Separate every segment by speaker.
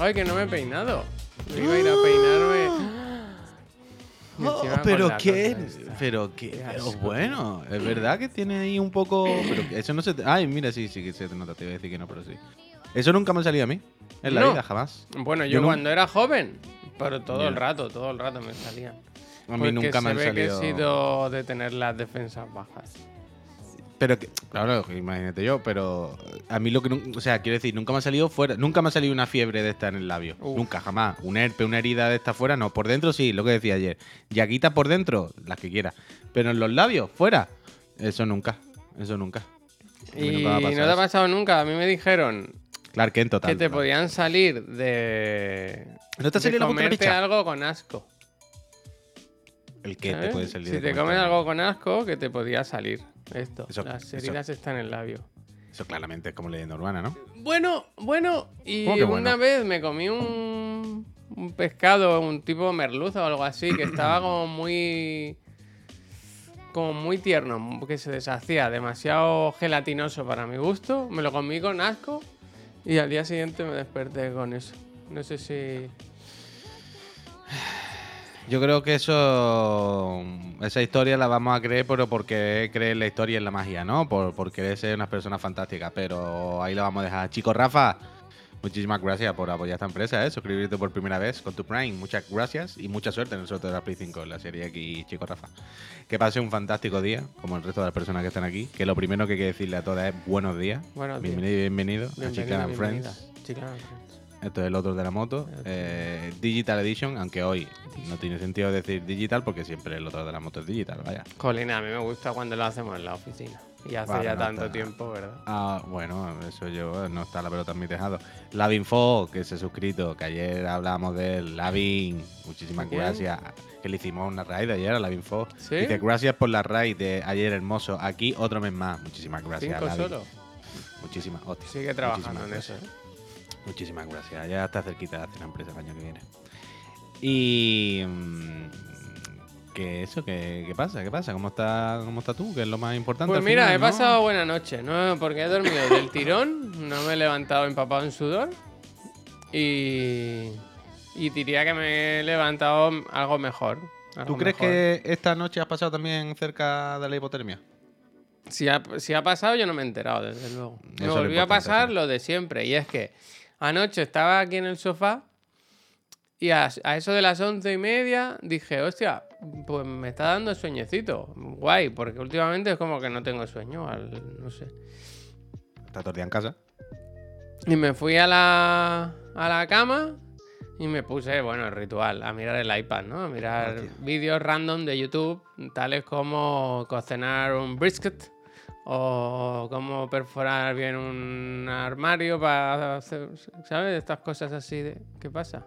Speaker 1: Ay, que no me he peinado. Me iba a ir a peinarme.
Speaker 2: Oh, pero qué, pero qué,
Speaker 1: Qué
Speaker 2: pero
Speaker 1: asco.
Speaker 2: bueno, es verdad que tiene ahí un poco, pero eso no se, te- ay, mira, sí, sí que se te nota, te iba a decir que no, pero sí. Eso nunca me ha salido a mí, en la
Speaker 1: No.
Speaker 2: vida, jamás.
Speaker 1: Bueno, yo,
Speaker 2: Yo no-
Speaker 1: cuando era joven, pero todo el rato, todo el rato me salían.
Speaker 2: A mí
Speaker 1: Porque
Speaker 2: nunca me
Speaker 1: se
Speaker 2: han
Speaker 1: ve
Speaker 2: salido.
Speaker 1: que he sido de tener las defensas bajas.
Speaker 2: Pero que, claro, imagínate yo, pero a mí lo que, o sea, quiero decir, nunca me ha salido fuera, nunca me ha salido una fiebre de esta en el labio,
Speaker 1: Uf.
Speaker 2: nunca, jamás. Un herpe, una herida de esta fuera, no. Por dentro sí, lo que decía ayer. Yaguita por dentro, las que quiera. Pero en los labios, fuera, eso nunca, eso nunca.
Speaker 1: Y
Speaker 2: nunca
Speaker 1: no te ha pasado nunca. A mí me dijeron
Speaker 2: Clark Kent total.
Speaker 1: que te podían salir de.
Speaker 2: ¿No te ha salido de
Speaker 1: comerte algo con asco.
Speaker 2: El que te
Speaker 1: ¿sabes?
Speaker 2: puede salir.
Speaker 1: Si
Speaker 2: de
Speaker 1: te comes algo con asco, que te podía salir. Esto.
Speaker 2: Eso-
Speaker 1: Las
Speaker 2: eso-
Speaker 1: heridas están en el labio.
Speaker 2: Eso claramente es como leyenda urbana, ¿no?
Speaker 1: Bueno, bueno, y
Speaker 2: ¿Cómo que
Speaker 1: una vez me comí un, un pescado, un tipo merluza o algo así, que estaba como muy. como muy tierno, que se deshacía, demasiado gelatinoso para mi gusto. Me lo comí con asco y al día siguiente me desperté con eso. No sé si.
Speaker 2: Yo creo que eso. Esa historia la vamos a creer, pero porque creer en la historia y en la magia, ¿no? Por, por querer ser unas personas fantásticas. Pero ahí la vamos a dejar. Chicos, Rafa, muchísimas gracias por apoyar esta empresa, ¿eh? Suscribirte por primera vez con tu Prime. Muchas gracias y mucha suerte en el sorteo de la Play 5, la serie aquí, Chico Rafa. Que pase un fantástico día, como el resto de las personas que están aquí. Que lo primero que hay que decirle a todas es buenos días.
Speaker 1: Buenos días.
Speaker 2: bienvenido y bienvenido, a
Speaker 1: Bienvenido.
Speaker 2: Friends.
Speaker 1: Chicken and Friends.
Speaker 2: Esto es el otro de la moto. eh, digital Edition, aunque hoy no tiene sentido decir digital porque siempre el otro de la moto es digital, vaya.
Speaker 1: Jolín, a mí me gusta cuando lo hacemos en la oficina. Y hace
Speaker 2: Vale,
Speaker 1: ya
Speaker 2: no
Speaker 1: tanto
Speaker 2: está-
Speaker 1: tiempo, ¿verdad?
Speaker 2: Ah, bueno, eso yo, no está la pelota en mi tejado. Lavinfo, que se ha suscrito, que ayer hablamos de él. Lavin, muchísimas gracias. Que le hicimos una raid ayer a Lavinfo.
Speaker 1: ¿Sí?
Speaker 2: Dice, gracias por la raid de ayer hermoso. Aquí otro mes más. Muchísimas gracias,
Speaker 1: Cinco
Speaker 2: Lavin.
Speaker 1: solo.
Speaker 2: Muchísimas, hostia,
Speaker 1: Sigue trabajando en eso. ¿eh?
Speaker 2: Muchísimas gracias. Ya está cerquita de hacer la empresa el año que viene. Y. mm, ¿Qué eso? ¿Qué, qué pasa? ¿Qué pasa? ¿Cómo está, ¿Cómo está tú? Que es lo más importante.
Speaker 1: Pues mira,
Speaker 2: final,
Speaker 1: he
Speaker 2: ¿no?
Speaker 1: pasado buena noche, ¿no? Porque he dormido del tirón, no me he levantado empapado en sudor. Y. Y diría que me he levantado algo mejor. algo
Speaker 2: ¿Tú crees
Speaker 1: mejor.
Speaker 2: que esta noche has pasado también cerca de la hipotermia?
Speaker 1: Si ha, si ha pasado, yo no me he enterado, desde luego.
Speaker 2: Eso
Speaker 1: Me volvió a pasar
Speaker 2: sí.
Speaker 1: lo de siempre. Y es que anoche estaba aquí en el sofá y a, a eso de las once y media dije, hostia, pues me está dando sueñecito. Guay, porque últimamente es como que no tengo sueño, al- no sé.
Speaker 2: Está todo el día en casa.
Speaker 1: Y me fui a la, a la cama y me puse, bueno, el ritual, a mirar el iPad, ¿no? A mirar vídeos random de YouTube, tales como cocinar un brisket o cómo perforar bien un armario para hacer, ¿sabes? Estas cosas así de... ¿Qué pasa?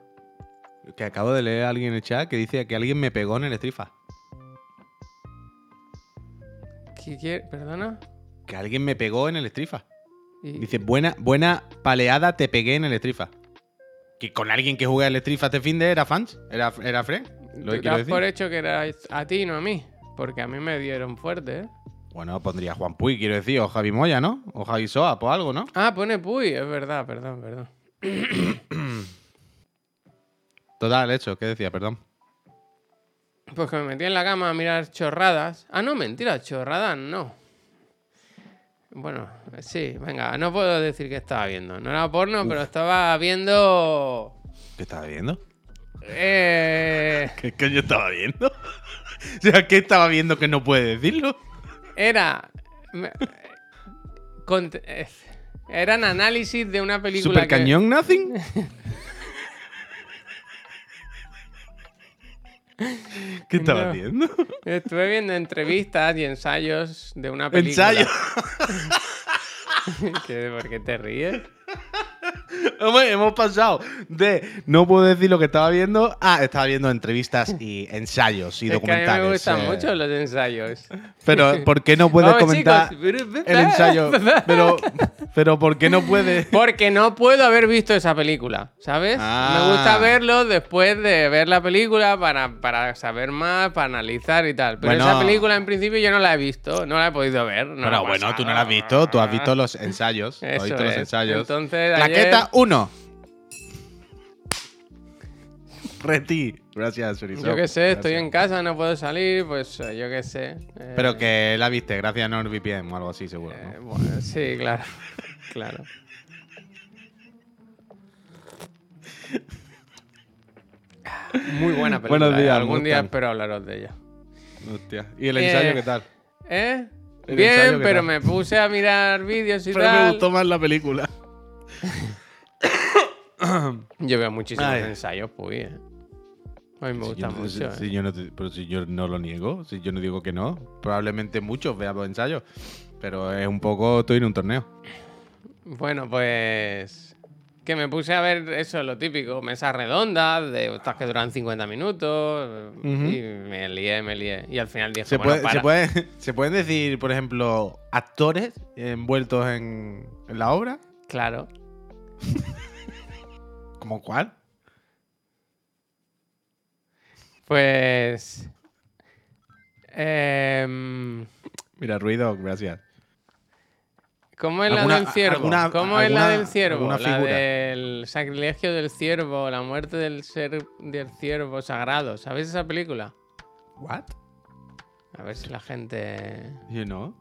Speaker 2: Que acabo de leer a alguien en el chat que dice que alguien me pegó en el estrifa.
Speaker 1: ¿Qué quiere? ¿Perdona?
Speaker 2: Que alguien me pegó en el estrifa.
Speaker 1: Y-
Speaker 2: Dice, buena, buena paleada te pegué en el estrifa. Que con alguien que juega el estrifa este fin de era fans, era, era. Lo que quiero
Speaker 1: das por
Speaker 2: decir.
Speaker 1: hecho que era a ti, no a mí. Porque a mí me dieron fuerte, ¿eh?
Speaker 2: Bueno, pondría Juan Puy, quiero decir, o Javi Moya, ¿no? O Javi Soa, pues algo, ¿no?
Speaker 1: Ah, pone Puy, es verdad, perdón, perdón.
Speaker 2: Total, hecho, ¿qué decía? Perdón.
Speaker 1: Pues que me metí en la cama a mirar chorradas. Ah, no, mentira, chorradas no. Bueno, sí, venga, no puedo decir que estaba viendo. No era porno, pero estaba viendo.
Speaker 2: ¿Qué estaba viendo?
Speaker 1: Eh,
Speaker 2: ¿Qué coño estaba viendo? o sea, ¿qué estaba viendo que no puede decirlo?
Speaker 1: Era. eran análisis de una película.
Speaker 2: ¿Super
Speaker 1: que-
Speaker 2: cañón nothing? ¿Qué estaba
Speaker 1: No.
Speaker 2: haciendo?
Speaker 1: Estuve viendo entrevistas y ensayos de una película.
Speaker 2: Ensayo.
Speaker 1: ¿Qué- ¿Por qué te ríes?
Speaker 2: Hombre, hemos pasado de no puedo decir lo que estaba viendo a estaba viendo entrevistas y ensayos y
Speaker 1: Es que a mí
Speaker 2: documentales.
Speaker 1: me gustan
Speaker 2: eh.
Speaker 1: mucho los ensayos.
Speaker 2: Pero ¿por qué no puedes
Speaker 1: Vamos,
Speaker 2: comentar
Speaker 1: chicos.
Speaker 2: el ensayo? Pero, pero ¿por qué no puedes?
Speaker 1: Porque no puedo haber visto esa película, ¿sabes?
Speaker 2: Ah.
Speaker 1: Me gusta verlo después de ver la película para, para saber más, para analizar y tal. Pero
Speaker 2: Bueno.
Speaker 1: esa película en principio yo no la he visto, no la he podido ver. No la
Speaker 2: Bueno, tú no lo has visto, tú has visto los ensayos. has
Speaker 1: Eso
Speaker 2: visto los ensayos.
Speaker 1: Entonces,
Speaker 2: Claqueta 1. Reti. Gracias, Chorizo.
Speaker 1: Yo qué sé, estoy en casa, no puedo salir, pues eh, yo qué sé. eh,
Speaker 2: Pero que la viste, gracias a NordVPN o algo así, seguro. ¿no?
Speaker 1: eh, bueno, sí, claro. claro. Muy buena película.
Speaker 2: Buenos días,
Speaker 1: eh, Algún día espero hablaros de ella.
Speaker 2: Hostia. ¿Y el ensayo
Speaker 1: Eh,
Speaker 2: qué tal?
Speaker 1: ¿Eh? Bien,
Speaker 2: ensayo, ¿qué
Speaker 1: pero
Speaker 2: tal?
Speaker 1: me puse a mirar vídeos y
Speaker 2: Pero me
Speaker 1: tal.
Speaker 2: gustó más la película.
Speaker 1: Yo veo muchísimos
Speaker 2: Ay.
Speaker 1: ensayos, pues. eh. A mí me gusta
Speaker 2: Si yo no-
Speaker 1: mucho.
Speaker 2: si- si
Speaker 1: eh.
Speaker 2: yo no te- pero si yo no lo niego, si yo no digo que no, probablemente muchos veamos ensayos. Pero es un poco, estoy en un torneo.
Speaker 1: Bueno, pues. Que me puse a ver eso, lo típico, mesas redondas, de estas que duran 50 minutos. Y me lié, me lié. Y al final dije,
Speaker 2: ¿Se,
Speaker 1: bueno,
Speaker 2: puede-
Speaker 1: para.
Speaker 2: se, puede- ¿Se pueden decir, por ejemplo, actores envueltos en, en la obra?
Speaker 1: Claro.
Speaker 2: ¿Como cuál?
Speaker 1: Pues. em,
Speaker 2: Mira, ruido, gracias.
Speaker 1: ¿Cómo es la
Speaker 2: ¿Alguna-
Speaker 1: del ciervo?
Speaker 2: alguna-
Speaker 1: ¿Cómo es la del ciervo? La del sacrilegio del ciervo, la muerte del ser del ciervo sagrado. ¿Sabéis esa película?
Speaker 2: ¿What?
Speaker 1: A ver si la gente.
Speaker 2: You know.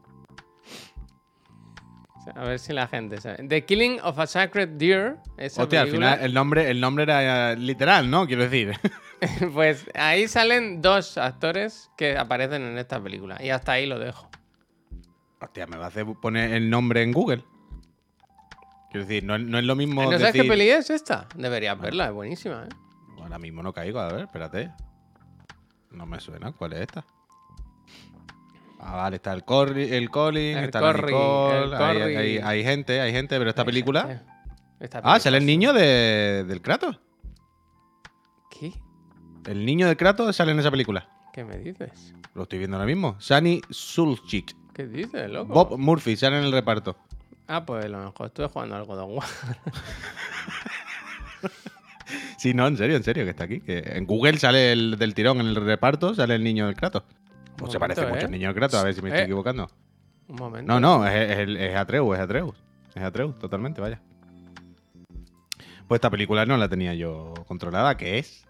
Speaker 1: A ver si la gente sabe. The Killing of a Sacred Deer. Esa
Speaker 2: Hostia, al final el nombre, el nombre era eh, literal, ¿no? Quiero decir.
Speaker 1: Pues ahí salen dos actores que aparecen en esta película. Y hasta ahí lo dejo.
Speaker 2: Hostia, me va a hacer poner el nombre en Google. Quiero decir, no, no es lo mismo
Speaker 1: ¿No sabes
Speaker 2: decir...
Speaker 1: qué peli es esta? Deberías verla, es buenísima, ¿eh?
Speaker 2: Ahora mismo no caigo, a ver, espérate. No me suena, ¿cuál es esta? Ah, vale, está el, Corri, el Colin,
Speaker 1: El
Speaker 2: está
Speaker 1: Corri,
Speaker 2: Nicole,
Speaker 1: el
Speaker 2: hay, hay- hay gente, hay gente, pero esta película... Ah, sale el niño de, del Kratos.
Speaker 1: ¿Qué?
Speaker 2: El niño del Kratos sale en esa película.
Speaker 1: ¿Qué me dices?
Speaker 2: Lo estoy viendo ahora mismo. Sunny Sulchik.
Speaker 1: ¿Qué dices, loco?
Speaker 2: Bob Murphy sale en el reparto.
Speaker 1: Ah, pues a lo mejor estuve jugando al God of War.
Speaker 2: Sí, no, en serio, en serio, que está aquí. Que en Google sale el del tirón en el reparto, sale el niño del Kratos. O se
Speaker 1: momento,
Speaker 2: parece mucho
Speaker 1: ¿eh?
Speaker 2: al niño del Kratos, a ver si me estoy
Speaker 1: Eh.
Speaker 2: equivocando.
Speaker 1: Un momento.
Speaker 2: No, no, es, es, es Atreus, es Atreus. Es Atreus, totalmente, vaya. Pues esta película no la tenía yo controlada. ¿Qué es?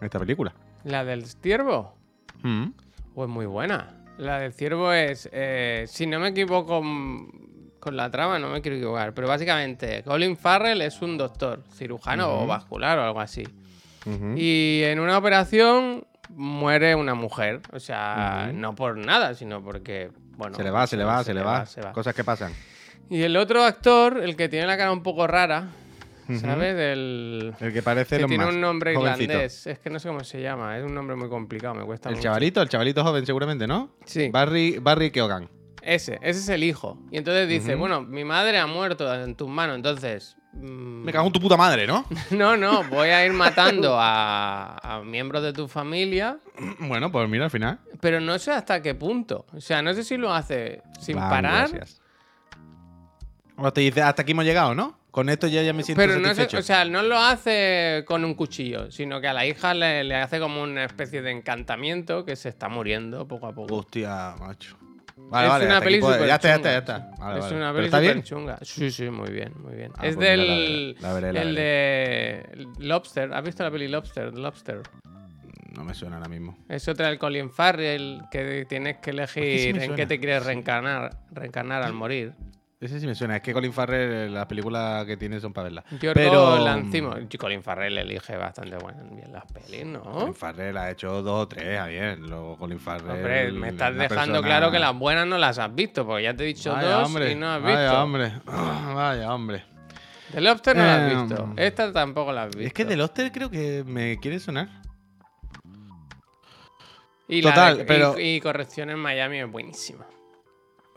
Speaker 2: Esta película.
Speaker 1: ¿La del ciervo?
Speaker 2: Mm.
Speaker 1: Pues muy buena. La del ciervo es, eh, si no me equivoco mm, con la trama, no me quiero equivocar, pero básicamente Colin Farrell es un doctor, cirujano o vascular o algo así. Y en una operación muere una mujer. O sea,
Speaker 2: Ujú.
Speaker 1: no por nada, sino porque, bueno...
Speaker 2: se le va, se le va, se, le va.
Speaker 1: se va.
Speaker 2: Cosas que pasan.
Speaker 1: Y el otro actor, el que tiene la cara un poco rara. ¿sabes? El...
Speaker 2: El que parece
Speaker 1: Que tiene
Speaker 2: más.
Speaker 1: un nombre
Speaker 2: jovencito.
Speaker 1: irlandés. Es que no sé cómo se llama. Es un nombre muy complicado. Me cuesta
Speaker 2: El
Speaker 1: mucho.
Speaker 2: chavalito, el chavalito joven seguramente, ¿no?
Speaker 1: Sí.
Speaker 2: Barry, Barry Keoghan.
Speaker 1: Ese. Ese es el hijo. Y entonces dice, bueno, mi madre ha muerto en tus manos. Entonces... mm,
Speaker 2: Me cago en tu puta madre, ¿no?
Speaker 1: No, no. Voy a ir matando a, a miembros de tu familia.
Speaker 2: bueno, pues mira al final.
Speaker 1: Pero no sé hasta qué punto. O sea, no sé si lo hace sin
Speaker 2: Van,
Speaker 1: parar.
Speaker 2: gracias. O te dice, hasta aquí hemos llegado, ¿no? Con esto ya, ya me siento
Speaker 1: Pero no sé,
Speaker 2: satisfecho.
Speaker 1: o sea, no lo hace con un cuchillo, sino que a la hija le, le hace como una especie de encantamiento que se está muriendo poco a poco.
Speaker 2: Hostia, macho. Vale,
Speaker 1: es
Speaker 2: vale,
Speaker 1: una peli súper
Speaker 2: Ya está, ya
Speaker 1: chunga,
Speaker 2: está, ya está. Vale,
Speaker 1: es
Speaker 2: vale.
Speaker 1: una
Speaker 2: ¿Pero
Speaker 1: peli
Speaker 2: está bien?
Speaker 1: chunga. Sí, sí, muy bien, muy bien.
Speaker 2: Ah,
Speaker 1: es
Speaker 2: pues la
Speaker 1: del.
Speaker 2: veré, la veré, la
Speaker 1: el de. Lobster. ¿Has visto la peli Lobster? Lobster.
Speaker 2: No me suena ahora mismo.
Speaker 1: Es otra del Colin Farrell que tienes que elegir en qué te quieres reencarnar, reencarnar al morir.
Speaker 2: Ese sí me suena. Es que Colin Farrell, las películas que tiene son para verlas.
Speaker 1: Yorgo
Speaker 2: Pero.
Speaker 1: Lanthimos. Colin Farrell elige bastante bien las pelis, ¿no?
Speaker 2: Colin Farrell ha hecho dos o tres ayer. Luego Colin Farrell.
Speaker 1: Hombre, me estás dejando
Speaker 2: persona-
Speaker 1: claro que las buenas no las has visto, porque ya te he dicho
Speaker 2: Vaya
Speaker 1: dos
Speaker 2: hombre,
Speaker 1: y no has visto.
Speaker 2: Vaya hombre. Vaya hombre.
Speaker 1: The Lobster no la has
Speaker 2: Eh,
Speaker 1: visto. Esta tampoco la has visto.
Speaker 2: Es que The Loster creo que me quiere sonar.
Speaker 1: y la
Speaker 2: Total,
Speaker 1: de- y- y, Corrección en Miami es buenísima.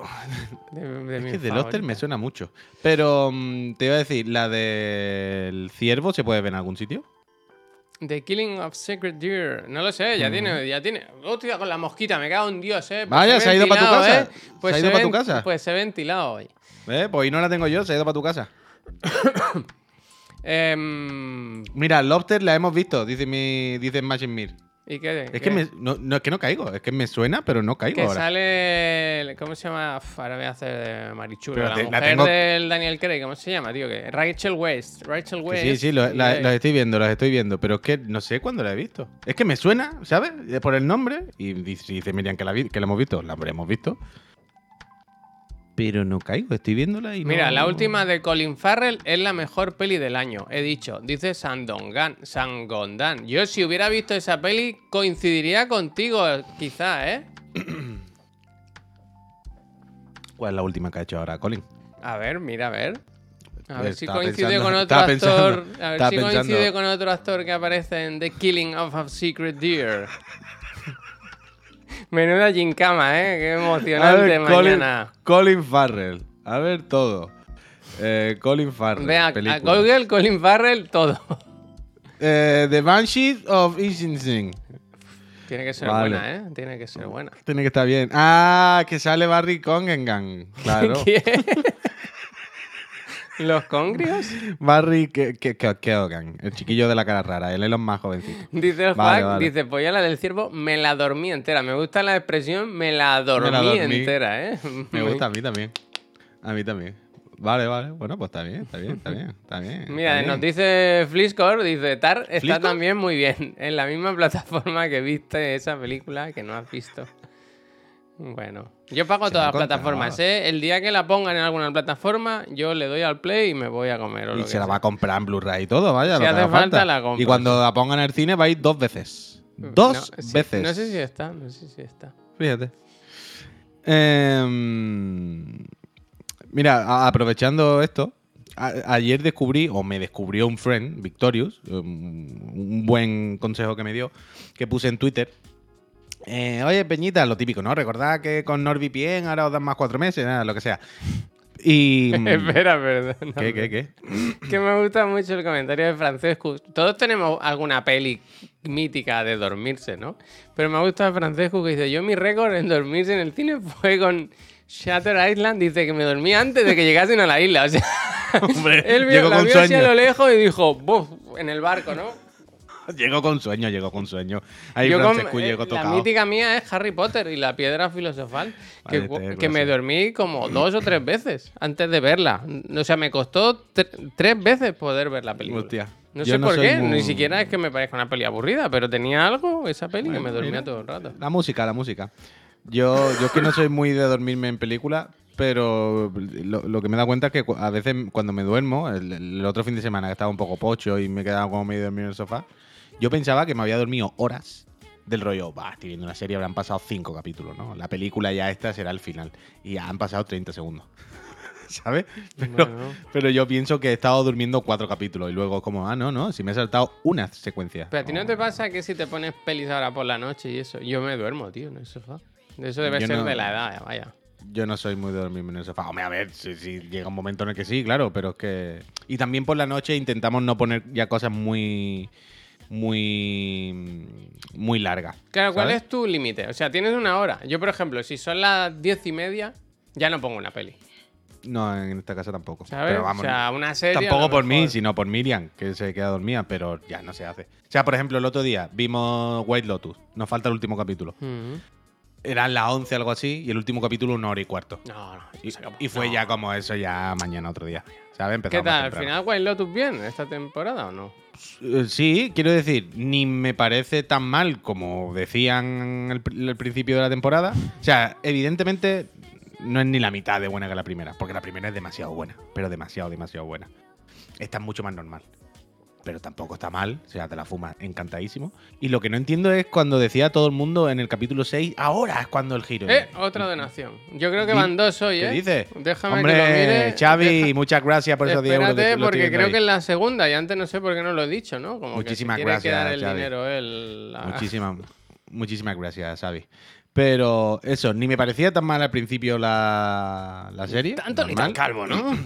Speaker 1: De, de
Speaker 2: Es que The Loster me suena mucho. Pero mm, te iba a decir, ¿la del ciervo se puede ver en algún sitio?
Speaker 1: The Killing of Sacred Deer. No lo sé, ya
Speaker 2: Mm.
Speaker 1: tiene, ya tiene. Hostia, con la mosquita, me cago en Dios, eh. Pues
Speaker 2: Vaya, se ha ido pa' tu casa.
Speaker 1: ¿eh? Pues
Speaker 2: Se ha ido pa' tu casa.
Speaker 1: Pues se ha ventilado hoy.
Speaker 2: ¿Eh? Pues ahí no la tengo yo, se ha ido para tu casa.
Speaker 1: Em,
Speaker 2: Mira, Lobster la hemos visto, dice mi dice Machine Mir.
Speaker 1: ¿Y qué?
Speaker 2: Es que, me, no, no, es que no caigo, es que me suena, pero no caigo
Speaker 1: Que
Speaker 2: ahora.
Speaker 1: sale. ¿Cómo se llama? Uf, ahora voy a hacer de Marichulo.
Speaker 2: Pero
Speaker 1: La
Speaker 2: te- la
Speaker 1: mujer
Speaker 2: tengo-
Speaker 1: del Daniel Craig, ¿cómo se llama, tío? Que Rachel West. Rachel
Speaker 2: Que
Speaker 1: West.
Speaker 2: sí, sí, lo- la- estoy viendo, las estoy viendo, pero es que no sé cuándo la he visto. Es que me suena, ¿sabes? Por el nombre, y dice, dice Miriam que la, vi- que la hemos visto, la habremos visto. Pero no caigo, estoy viéndola y no-
Speaker 1: Mira, la última de Colin Farrell es la mejor peli del año. He dicho, dice Sandongan, Sangondan. Yo si hubiera visto esa peli coincidiría contigo, quizá, ¿eh?
Speaker 2: ¿Cuál es la última que ha hecho ahora, Colin?
Speaker 1: A ver, mira, a ver. A ver
Speaker 2: Pues
Speaker 1: si coincide
Speaker 2: pensando-
Speaker 1: con otro actor.
Speaker 2: pensando-
Speaker 1: a ver si
Speaker 2: pensando.
Speaker 1: coincide con otro actor que aparece en The Killing of a Secret Deer. Menuda gincama, ¿eh? Qué emocionante mañana.
Speaker 2: Colin Farrell. A ver todo. Eh, Colin Farrell.
Speaker 1: Ve a, a. Google, Colin Farrell, todo.
Speaker 2: Eh, The Banshees of Inisherin.
Speaker 1: Tiene que ser
Speaker 2: Vale.
Speaker 1: buena, ¿eh? Tiene que ser buena.
Speaker 2: Tiene que estar bien. Ah, que sale Barry Congengan. Claro.
Speaker 1: ¿Quién? ¿Los congrios?
Speaker 2: Barry que, que, que- Keoghan, el chiquillo de la cara rara, el Elon más jovencito.
Speaker 1: Dice
Speaker 2: Vale,
Speaker 1: Juan,
Speaker 2: vale.
Speaker 1: dice, pues ya la del ciervo me la dormí entera. Me gusta la expresión me la dormí,
Speaker 2: dormí.
Speaker 1: entera, ¿eh?
Speaker 2: Me gusta a mí también. A mí también. Vale, vale. Bueno, pues está bien, está bien, está bien. Está bien
Speaker 1: Mira, nos dice Fliscore, dice, Tar está también muy bien. En la misma plataforma que viste esa película que no has visto. Bueno, yo pago
Speaker 2: Se
Speaker 1: todas las plataformas. ¿eh? El día que la pongan en alguna plataforma, yo le doy al play y me voy a comer. O lo
Speaker 2: Y
Speaker 1: que
Speaker 2: se la va a comprar en Blu-ray y todo, vaya.
Speaker 1: Si
Speaker 2: lo
Speaker 1: hace falta, la compras.
Speaker 2: Y cuando la pongan en el cine va a ir dos veces. Dos
Speaker 1: No, sí,
Speaker 2: veces.
Speaker 1: No sé si está, no sé si está.
Speaker 2: Fíjate. Em, mira, aprovechando esto, ayer descubrí, o me descubrió un friend, Victorious, un buen consejo que me dio, que puse en Twitter. Eh, Oye, Peñita, lo típico, ¿no? Recordad que con NordVPN ahora os dan más cuatro meses, nada, lo que sea. Y. mm,
Speaker 1: Espera, perdón.
Speaker 2: ¿Qué, qué, qué?
Speaker 1: Que me gusta mucho el comentario de Francesco. Todos tenemos alguna peli mítica de dormirse, ¿no? Pero me gusta Francesco que dice, yo mi récord en dormirse en el cine fue con Shutter Island. Dice que me dormí antes de que llegasen a la isla. O sea,
Speaker 2: Hombre,
Speaker 1: él vio,
Speaker 2: llegó
Speaker 1: la
Speaker 2: con
Speaker 1: vio así a
Speaker 2: sueño.
Speaker 1: lo lejos y dijo, ¡buf! En el barco, ¿no?
Speaker 2: Llegó con sueño, llegó con sueño. Ahí
Speaker 1: Yo con- eh, la mítica mía es Harry Potter y la piedra filosofal, que,
Speaker 2: Vale, te
Speaker 1: que me dormí como dos o tres veces antes de verla. O sea, me costó tre- tres veces poder ver la película.
Speaker 2: Hostia.
Speaker 1: No
Speaker 2: Yo
Speaker 1: sé
Speaker 2: no
Speaker 1: por qué,
Speaker 2: muy-
Speaker 1: ni siquiera es que me parezca una peli aburrida, pero tenía algo esa peli que me dormía
Speaker 2: mira.
Speaker 1: todo el rato.
Speaker 2: La música, la música. Yo, yo es que no soy muy de dormirme en película, pero lo, lo que me he dado cuenta es que a veces cuando me duermo, el, el otro fin de semana que estaba un poco pocho y me quedaba como medio dormido en el sofá, yo pensaba que me había dormido horas del rollo, va, estoy viendo una serie, habrán pasado cinco capítulos, ¿no? La película ya esta será el final. Y han pasado 30 segundos. ¿Sabes? Pero,
Speaker 1: Bueno.
Speaker 2: pero yo pienso que he estado durmiendo cuatro capítulos y luego como, ah, no, no, si me he saltado una secuencia.
Speaker 1: Pero a ti no te pasa que si te pones pelis ahora por la noche y eso, yo me duermo, tío, en el sofá. Eso debe
Speaker 2: Yo
Speaker 1: ser
Speaker 2: no-
Speaker 1: de la edad, vaya.
Speaker 2: Yo no soy muy de dormirme en el sofá. Hombre, a ver, si, si llega un momento en el que sí, claro, pero es que... Y también por la noche intentamos no poner ya cosas muy... Muy... Muy largas.
Speaker 1: Claro, ¿cuál
Speaker 2: ¿sabes?
Speaker 1: es tu límite? O sea, tienes una hora. Yo, por ejemplo, si son las diez y media, ya no pongo una peli.
Speaker 2: No, en esta casa tampoco.
Speaker 1: ¿Sabes?
Speaker 2: Pero vamos,
Speaker 1: o sea, una serie.
Speaker 2: tampoco por mí, sino por Miriam, que se queda dormida, pero ya no se hace. O sea, por ejemplo, el otro día vimos White Lotus. Nos falta el último capítulo. Eran las 11, algo así, y el último capítulo una hora y cuarto.
Speaker 1: No, no.
Speaker 2: Y, y fue
Speaker 1: No.
Speaker 2: ya como eso, ya mañana otro día. ¿Sabes?
Speaker 1: ¿Qué
Speaker 2: Empezamos
Speaker 1: tal? ¿Al final White Lotus bien esta temporada o no?
Speaker 2: Eh, Sí, quiero decir, ni me parece tan mal como decían al pr- al principio de la temporada. O sea, evidentemente no es ni la mitad de buena que la primera, porque la primera es demasiado buena, pero demasiado, demasiado buena. Esta es mucho más normal. Pero tampoco está mal, o sea, te la fumas encantadísimo. Y lo que no entiendo es cuando decía todo el mundo en el capítulo 6, ahora es cuando el giro.
Speaker 1: Eh, otra donación. Yo creo que van dos hoy,
Speaker 2: ¿Qué
Speaker 1: ¿eh?
Speaker 2: dices?
Speaker 1: Déjame
Speaker 2: Hombre,
Speaker 1: que lo mire.
Speaker 2: Xavi,
Speaker 1: Deja-
Speaker 2: muchas gracias por esos 10 euros.
Speaker 1: Espérate, porque creo
Speaker 2: ahí.
Speaker 1: que es la segunda y antes no sé por qué no lo he dicho, ¿no? Como
Speaker 2: Muchísimas
Speaker 1: que
Speaker 2: gracias,
Speaker 1: quedar el
Speaker 2: Xavi.
Speaker 1: dinero él. la-
Speaker 2: Muchísimas, muchísimas gracias, Xavi. Pero eso, ni me parecía tan mal al principio la, la serie.
Speaker 1: Tanto ni tan calvo, ¿no?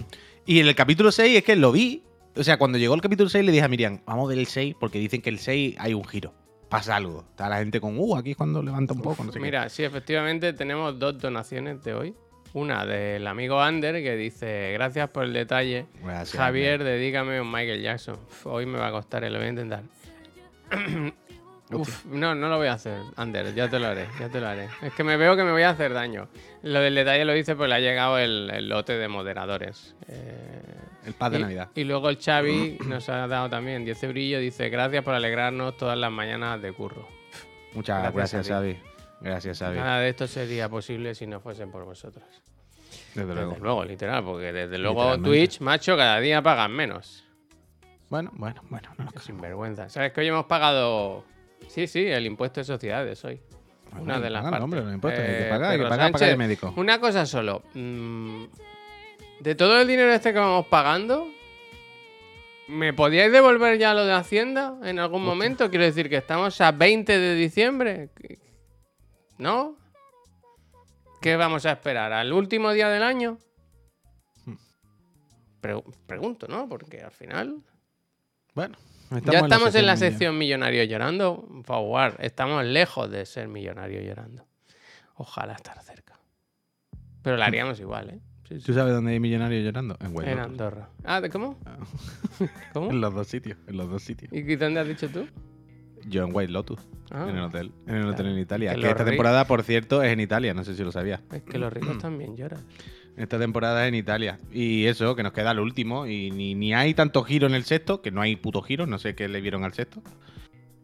Speaker 2: Y en el capítulo 6 es que lo vi. O sea, cuando llegó el capítulo 6 le dije a Miriam, vamos a ver el 6 porque dicen que el 6 hay un giro. Pasa algo. Está la gente con, uh, aquí es cuando levanta un poco, no sé qué.
Speaker 1: Mira, sí, efectivamente tenemos dos donaciones de hoy. Una del amigo Ander que dice, gracias por el detalle.
Speaker 2: Gracias,
Speaker 1: Javier, dedícame un Michael Jackson. Uf, Hoy me va a costar, lo voy a intentar. Uf, no, no lo voy a hacer, Ander, ya te lo haré, ya te lo haré. Es que me veo que me voy a hacer daño. Lo del detalle lo dice porque le ha llegado el, el lote de moderadores. Eh,
Speaker 2: El paz de
Speaker 1: y,
Speaker 2: Navidad.
Speaker 1: Y luego el Xavi nos ha dado también 10 eurillos. Dice, gracias por alegrarnos todas las mañanas de curro.
Speaker 2: Muchas
Speaker 1: Gracias
Speaker 2: gracias. Xavi. Gracias, Xavi.
Speaker 1: Nada de esto sería posible si no fuesen por vosotros.
Speaker 2: Desde luego.
Speaker 1: Desde luego, literal, porque desde luego. Twitch, macho, cada día pagan menos.
Speaker 2: Bueno, bueno, bueno. No nos
Speaker 1: sinvergüenza. ¿Sabes que hoy hemos pagado... Sí, sí, el impuesto de sociedades hoy. Una de las
Speaker 2: pagan,
Speaker 1: partes.
Speaker 2: hombre, los impuestos, hay que
Speaker 1: Eh,
Speaker 2: pagar, hay que pagar, pagar
Speaker 1: Sánchez,
Speaker 2: el médico.
Speaker 1: Una cosa solo. mm, de todo el dinero este que vamos pagando, ¿me podíais devolver ya lo de Hacienda en algún momento? Quiero decir que estamos a 20 de diciembre. ¿No? ¿Qué vamos a esperar? ¿Al último día del año? Pre- pregunto, ¿no? Porque al final...
Speaker 2: Bueno,
Speaker 1: ya estamos en la sección Millonario llorando. Forward, estamos lejos de ser millonario llorando. Ojalá estar cerca. Pero lo haríamos igual, ¿eh? Sí, sí.
Speaker 2: ¿Tú sabes dónde hay millonarios llorando? En White
Speaker 1: En. Andorra. Ah, ¿de cómo? ¿Cómo?
Speaker 2: En los dos sitios, en los dos sitios.
Speaker 1: ¿Y dónde has dicho tú?
Speaker 2: Yo en White Lotus,
Speaker 1: Ah,
Speaker 2: en el hotel, en el hotel en Italia.
Speaker 1: Que
Speaker 2: Que, esta temporada, por cierto, es en Italia, no sé si lo sabías.
Speaker 1: es que los ricos también lloran.
Speaker 2: Esta temporada es en Italia. Y eso, que nos queda el último. Y ni, ni hay tanto giro en el sexto, que no hay puto giro, no sé qué le vieron al sexto.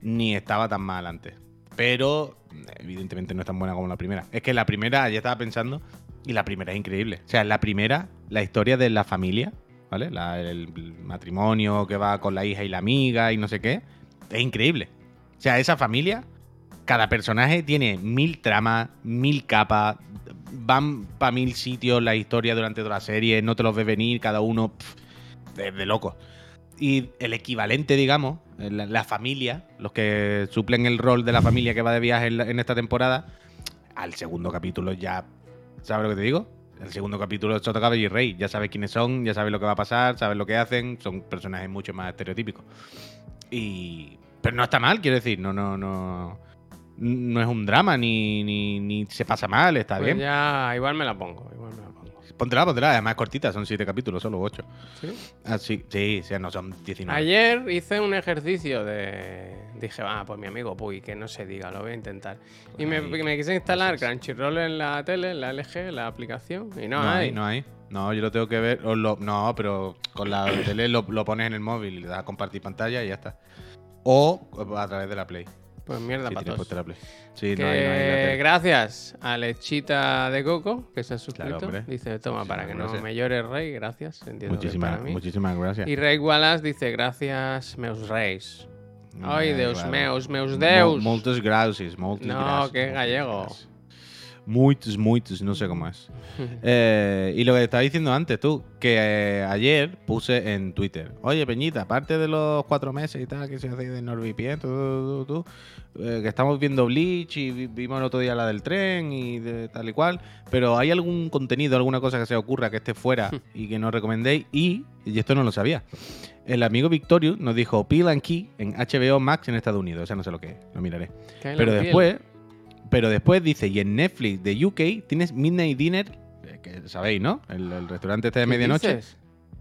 Speaker 2: Ni estaba tan mal antes. Pero, evidentemente, no es tan buena como la primera. Es que la primera, ya estaba pensando, y la primera es increíble. O sea, la primera, la historia de la familia, ¿vale? El matrimonio que va con la hija y la amiga y no sé qué, es increíble. O sea, esa familia, cada personaje tiene mil tramas, mil capas, van para mil sitios la historia durante toda la serie, no te los ves venir, cada uno pf, de, locos. Y el equivalente, digamos, la, familia, los que suplen el rol de la familia que va de viaje en esta temporada, al segundo capítulo ya. ¿Sabes lo que te digo? El segundo capítulo es Soto Caballo y Rey. Ya sabes quiénes son, ya sabes lo que va a pasar, sabes lo que hacen. Son personajes mucho más estereotípicos. Y. Pero no está mal, quiero decir. No, no, no. No es un drama, ni, ni, ni se pasa mal, está
Speaker 1: Pues
Speaker 2: bien.
Speaker 1: ya, igual me la pongo, igual me la pongo.
Speaker 2: Póntela, póntela. Además es cortita, son siete capítulos, solo ocho.
Speaker 1: ¿Sí?
Speaker 2: Así, sí, o sea, no son 19.
Speaker 1: Ayer hice un ejercicio de. Dije, ah, pues mi amigo Puy, que no se diga, lo voy a intentar. Y me, me quise instalar. Crunchyroll en la tele, en la LG, la aplicación, y no,
Speaker 2: No,
Speaker 1: hay.
Speaker 2: hay, no hay. No, yo lo tengo que ver. o lo- no, pero con la tele lo, lo pones en el móvil le das a compartir pantalla y ya está. O a través de la Play.
Speaker 1: Pues mierda
Speaker 2: Play. Sí,
Speaker 1: Que
Speaker 2: no hay, no hay
Speaker 1: gracias a Lechita de Coco, que se ha suscrito.
Speaker 2: hombre.
Speaker 1: dice, toma, para que no me llores, Rey, gracias. Entiendo que
Speaker 2: Muchísimas, muchísimas gracias.
Speaker 1: Y Rey Wallace dice, gracias, meus reis. Ay, Deus
Speaker 2: claro.
Speaker 1: meus, meus
Speaker 2: Mo-
Speaker 1: deus.
Speaker 2: Moltes gracias, moltes
Speaker 1: No,
Speaker 2: gracias,
Speaker 1: que es
Speaker 2: moltes
Speaker 1: gallego.
Speaker 2: gracias. Muitos, muitos, no sé cómo es. Eh, y lo que estaba diciendo antes tú, que eh, ayer puse en Twitter, oye Peñita, aparte de los cuatro meses y tal que se hace de NordVPN, tú, tú, tú, tú, eh, que estamos viendo Bleach y vi- vimos el otro día la del tren y de tal y cual, pero ¿hay algún contenido, alguna cosa que se ocurra que esté fuera y que nos recomendéis? Y, y esto no lo sabía, el amigo Victorious nos dijo Peel and Key en HBO Max en Estados Unidos, o sea, no sé lo que es, lo miraré. Pero
Speaker 1: piel.
Speaker 2: Pero después dice, y en Netflix de UK tienes Midnight Dinner, eh, que sabéis, ¿no? El, el restaurante este de
Speaker 1: ¿Qué
Speaker 2: medianoche.
Speaker 1: dices?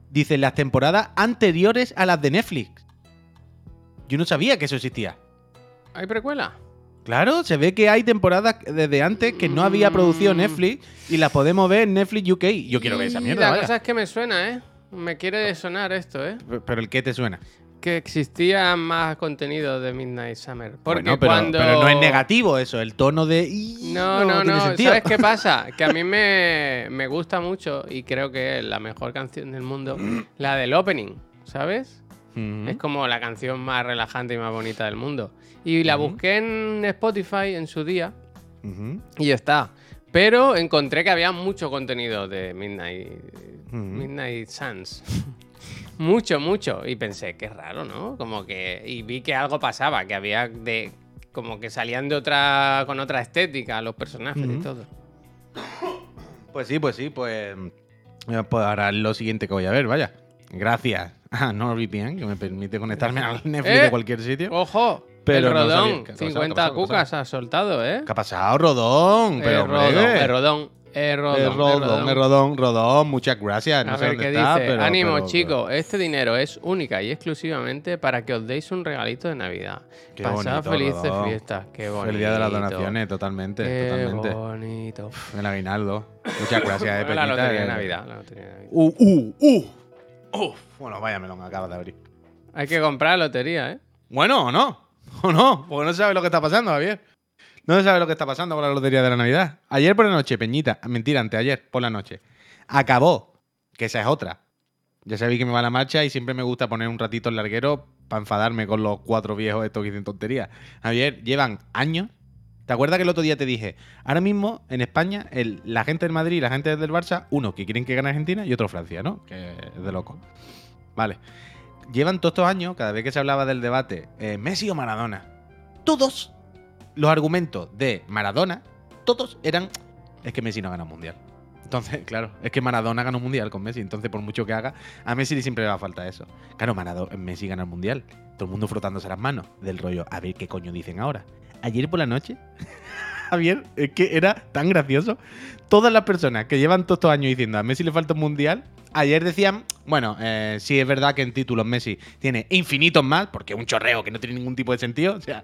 Speaker 2: Dice las temporadas anteriores a las de Netflix. Yo no sabía que eso existía.
Speaker 1: ¿Hay precuela?
Speaker 2: Claro, se ve que hay temporadas desde antes que no había producido
Speaker 1: Mm.
Speaker 2: Netflix y las podemos ver en Netflix UK. Yo quiero ver esa mierda.
Speaker 1: La
Speaker 2: vaya.
Speaker 1: cosa es que me suena, ¿eh? Me quiere sonar esto, ¿eh?
Speaker 2: Pero el qué te suena.
Speaker 1: Que existía más contenido de Midnight Summer. Porque
Speaker 2: Bueno, pero,
Speaker 1: cuando...
Speaker 2: pero no es negativo eso, el tono de. "Ih,
Speaker 1: No, no, no.
Speaker 2: sentido".
Speaker 1: ¿Sabes qué pasa? Que a mí me, me gusta mucho y creo que es la mejor canción del mundo, la del opening, ¿sabes? Es como la canción más relajante y más bonita del mundo. Y la
Speaker 2: Ujú.
Speaker 1: busqué en Spotify en su día y está. Pero encontré que había mucho contenido de Midnight. Midnight Suns. mucho, mucho. Y pensé, qué raro, ¿no? Como que. Y vi que algo pasaba, que había de. Como que salían de otra. con otra estética los personajes y todo.
Speaker 2: Pues sí, pues sí, pues. eh, Pues ahora es lo siguiente que voy a ver, vaya. Gracias a NordVPN, que me permite conectarme al Netflix
Speaker 1: Eh,
Speaker 2: de cualquier sitio.
Speaker 1: Ojo,
Speaker 2: Pero
Speaker 1: el
Speaker 2: no sabía.
Speaker 1: rodón,
Speaker 2: ¿Qué ha pasado?
Speaker 1: 50
Speaker 2: ¿Qué ha pasado? ¿Qué ha
Speaker 1: cucas ha soltado, ¿eh?
Speaker 2: ¿Qué ha pasado, Rodón? Pero
Speaker 1: el rodón,
Speaker 2: hombre,
Speaker 1: el rodón. Eh, Rodón,
Speaker 2: Eh,
Speaker 1: eh,
Speaker 2: Rodón,
Speaker 1: Rodón.
Speaker 2: eh, Rodón, Rodón, muchas gracias. No
Speaker 1: A
Speaker 2: sé
Speaker 1: ver
Speaker 2: dónde
Speaker 1: qué
Speaker 2: está,
Speaker 1: dice.
Speaker 2: pero-
Speaker 1: Ánimo,
Speaker 2: pero-
Speaker 1: chicos. Este dinero es única y exclusivamente para que os deis un regalito de Navidad.
Speaker 2: Qué
Speaker 1: Pasad
Speaker 2: bonito,
Speaker 1: felices fiestas. Qué bonito.
Speaker 2: El día de las donaciones, totalmente,
Speaker 1: Qué
Speaker 2: totalmente.
Speaker 1: bonito.
Speaker 2: El aguinaldo. Muchas gracias, eh,
Speaker 1: la lotería de Navidad. la lotería de Navidad.
Speaker 2: Uh, uh, uh. Uf, bueno, vaya melón acabas de abrir.
Speaker 1: Hay que comprar lotería, ¿eh?
Speaker 2: Bueno, o no. O no, porque no sabes lo que está pasando, Javier. No se sabe lo que está pasando con la lotería de la Navidad. Ayer por la noche, Peñita, mentira, anteayer por la noche, acabó, que esa es otra. Ya sabéis que me va la marcha y siempre me gusta poner un ratito el larguero para enfadarme con los cuatro viejos estos que dicen tonterías. Javier, llevan años. ¿Te acuerdas que el otro día te dije? Ahora mismo en España, la gente del Madrid y la gente del Barça, uno que quieren que gane Argentina y otro Francia, ¿no? Que es de loco. Vale. Llevan todos estos años, cada vez que se hablaba del debate, eh, Messi o Maradona, todos los argumentos de Maradona, todos eran, es que Messi no gana un mundial. Entonces, claro, es que Maradona ganó un mundial con Messi, entonces por mucho que haga, a Messi siempre le va a falta eso. Claro, Maradona, Messi gana el mundial, todo el mundo frotándose las manos, del rollo, a ver qué coño dicen ahora. Ayer por la noche, Javier, es que era tan gracioso. Todas las personas que llevan todos estos años diciendo a Messi le falta un mundial, ayer decían, bueno, eh, sí es verdad que en títulos Messi tiene infinitos más, porque es un chorreo que no tiene ningún tipo de sentido, o sea,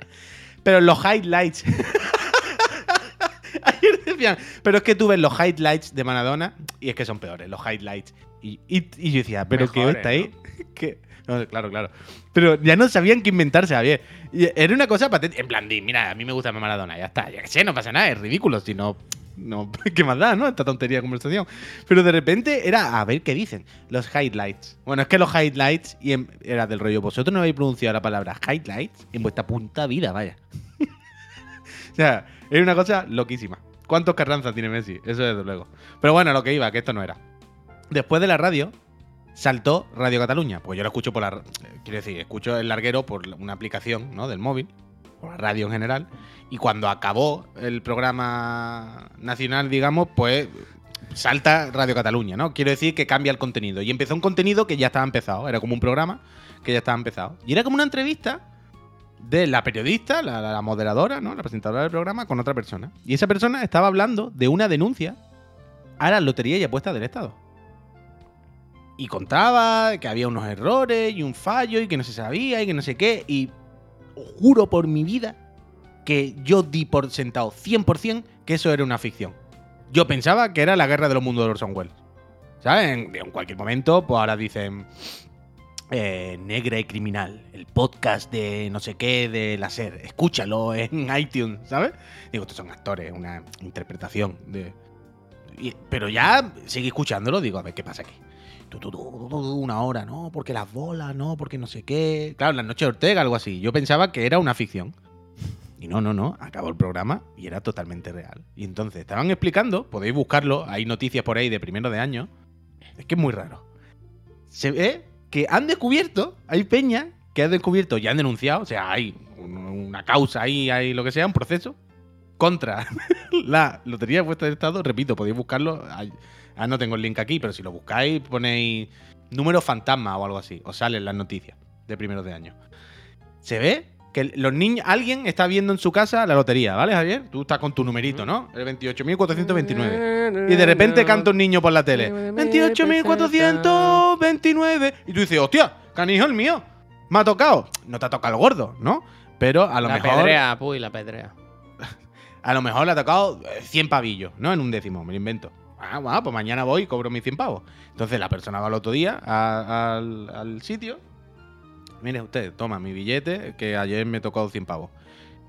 Speaker 2: pero los highlights. ayer decían, pero es que tú ves los highlights de Maradona y es que son peores, los highlights. Y, y- y yo decía, pero que
Speaker 1: Mejores,
Speaker 2: está ahí. que no, claro, claro. Pero ya no sabían qué inventarse, Javier. Era una cosa patente. En plan, di, mira, a mí me gusta más Maradona, ya está. Ya que sé, no pasa nada, es ridículo. Si no, no, ¿qué más da, no? Esta tontería de conversación. Pero de repente era a ver qué dicen. Los highlights. Bueno, es que los highlights y en- era del rollo. Vosotros no habéis pronunciado la palabra highlights en vuestra punta vida, vaya. o sea, era una cosa loquísima. ¿Cuántos Carranza tiene Messi? Eso desde luego. Pero bueno, lo que iba, que esto no era. Después de la radio, saltó Radio Cataluña. Pues yo lo escucho por la. eh, Quiero decir, escucho el larguero por una aplicación, ¿no? Del móvil, por la radio en general. Y cuando acabó el programa nacional, digamos, pues salta Radio Cataluña, ¿no? Quiero decir que cambia el contenido. Y empezó un contenido que ya estaba empezado. Era como un programa que ya estaba empezado. Y era como una entrevista de la periodista, la moderadora, ¿no? La presentadora del programa con otra persona. Y esa persona estaba hablando de una denuncia a la lotería y apuestas del Estado. Y contaba que había unos errores y un fallo y que no se sabía y que no sé qué. Y juro por mi vida que yo di por sentado 100% que eso era una ficción. Yo pensaba que era la guerra de los mundos de Orson Welles. ¿Sabes? En, en cualquier momento, pues ahora dicen eh, Negra y Criminal, el podcast de no sé qué de la SER. Escúchalo en iTunes, ¿sabes? Digo, estos son actores, una interpretación de... pero ya seguí escuchándolo, digo, a ver qué pasa aquí. Tu, tu, tu, una hora, no, porque las bolas, no, porque no sé qué. Claro, la noche de Ortega, algo así. Yo pensaba que era una ficción. Y no, no, no, acabó el programa y era totalmente real. Y entonces estaban explicando, podéis buscarlo, hay noticias por ahí de primero de año. Es que es muy raro. Se ve que han descubierto, hay peña que han descubierto y han denunciado, o sea, hay un- una causa ahí, hay lo que sea, un proceso contra la Lotería de del Estado. Repito, podéis buscarlo. Ah, no tengo el link aquí, pero si lo buscáis, ponéis número fantasma o algo así, os salen las noticias de primeros de año. Se ve que los niños, alguien está viendo en su casa la lotería, ¿vale, Javier? Tú estás con tu numerito, ¿no? El 28.429. Y de repente canta un niño por la tele. 28.429. Y tú dices, hostia, canijo el mío. Me ha tocado. No te ha tocado el gordo, ¿no? Pero a lo
Speaker 1: la
Speaker 2: mejor.
Speaker 1: pedrea, puy, la pedrea.
Speaker 2: A lo mejor le ha tocado eh, 100 pavillos, ¿no? En un décimo, me lo invento. Ah, bueno, pues mañana voy y cobro mis 100 pavos. Entonces la persona va al otro día al, al sitio. Mire usted, toma mi billete que ayer me tocó 100 pavos.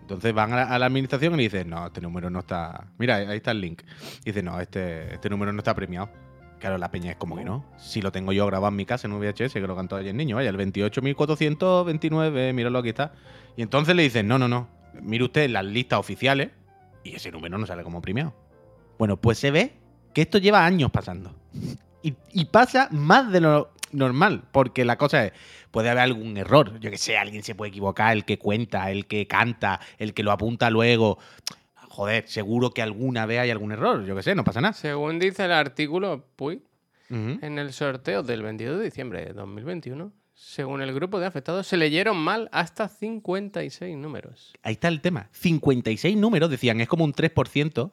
Speaker 2: Entonces van a la, administración y le dicen, no, este número no está... Mira, ahí está el link. Y dicen, no, este, este número no está premiado. Claro, la peña es como que no. Si lo tengo yo grabado en mi casa en VHS, que lo cantó ayer el niño, vaya, el 28.429, míralo aquí está. Y entonces le dicen, no, no, no. Mire usted las listas oficiales y ese número no sale como premiado. Bueno, pues se ve que esto lleva años pasando. Y, y pasa más de lo normal, porque la cosa es, puede haber algún error. Yo que sé, alguien se puede equivocar, el que cuenta, el que canta, el que lo apunta luego. Joder, seguro que alguna vez hay algún error. Yo que sé, no pasa nada.
Speaker 1: Según dice el artículo, puy,
Speaker 2: Ujú.
Speaker 1: en el sorteo del 22 de diciembre de 2021, según el grupo de afectados, se leyeron mal hasta 56 números.
Speaker 2: Ahí está el tema. 56 números, decían, es como un 3%.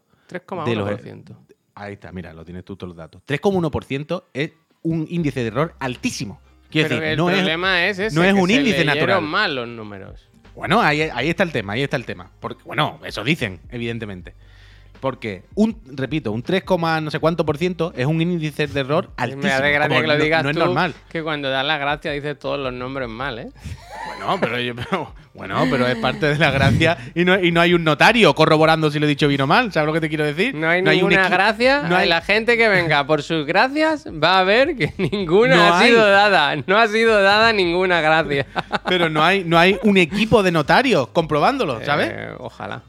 Speaker 2: De los-
Speaker 1: 3,1%.
Speaker 2: Ahí está, mira, lo tienes tú todos los datos. 3,1% es un índice de error altísimo. Quiero
Speaker 1: Pero
Speaker 2: decir,
Speaker 1: el
Speaker 2: no es,
Speaker 1: problema es, ese,
Speaker 2: no es
Speaker 1: que
Speaker 2: un
Speaker 1: se
Speaker 2: índice
Speaker 1: leyeron
Speaker 2: natural.
Speaker 1: mal los números.
Speaker 2: Bueno, ahí, ahí está el tema, ahí está el tema. Porque, bueno, eso dicen, evidentemente. Porque, un, repito, un 3, no sé cuánto por ciento es un índice de error altísimo.
Speaker 1: Me hace gracia que lo
Speaker 2: no-
Speaker 1: digas
Speaker 2: no, es
Speaker 1: tú,
Speaker 2: normal.
Speaker 1: que cuando das la gracia dices todos los nombres mal, ¿eh?
Speaker 2: Bueno, pero, yo- pero- bueno, pero es parte de la gracia y no, y no hay un notario corroborando si lo he dicho bien o mal. ¿Sabes lo que te quiero decir?
Speaker 1: No hay
Speaker 2: un
Speaker 1: ninguna
Speaker 2: equi-
Speaker 1: gracia.
Speaker 2: no hay-
Speaker 1: La gente que venga por sus gracias va a ver que ninguna
Speaker 2: No
Speaker 1: ha
Speaker 2: hay.
Speaker 1: sido dada. No ha sido dada ninguna gracia.
Speaker 2: Pero no hay, no hay un equipo de notarios comprobándolo, ¿sabes?
Speaker 1: Eh, ojalá.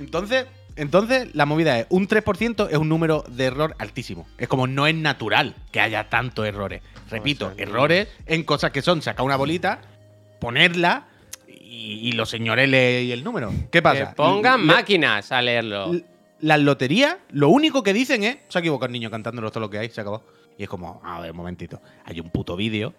Speaker 2: Entonces, entonces, la movida es, un 3% es un número de error altísimo. Es como no es natural que haya tantos errores. Repito, errores en cosas que son sacar una bolita, ponerla y, y los señores leen el número. ¿Qué
Speaker 1: Que
Speaker 2: pasa?
Speaker 1: pongan
Speaker 2: L-
Speaker 1: máquinas a leerlo.
Speaker 2: Las loterías, lo único que dicen es, se ha equivocado el niño cantándolo todo lo que hay, se acabó. Y es como, a ver, un momentito. Hay un puto vídeo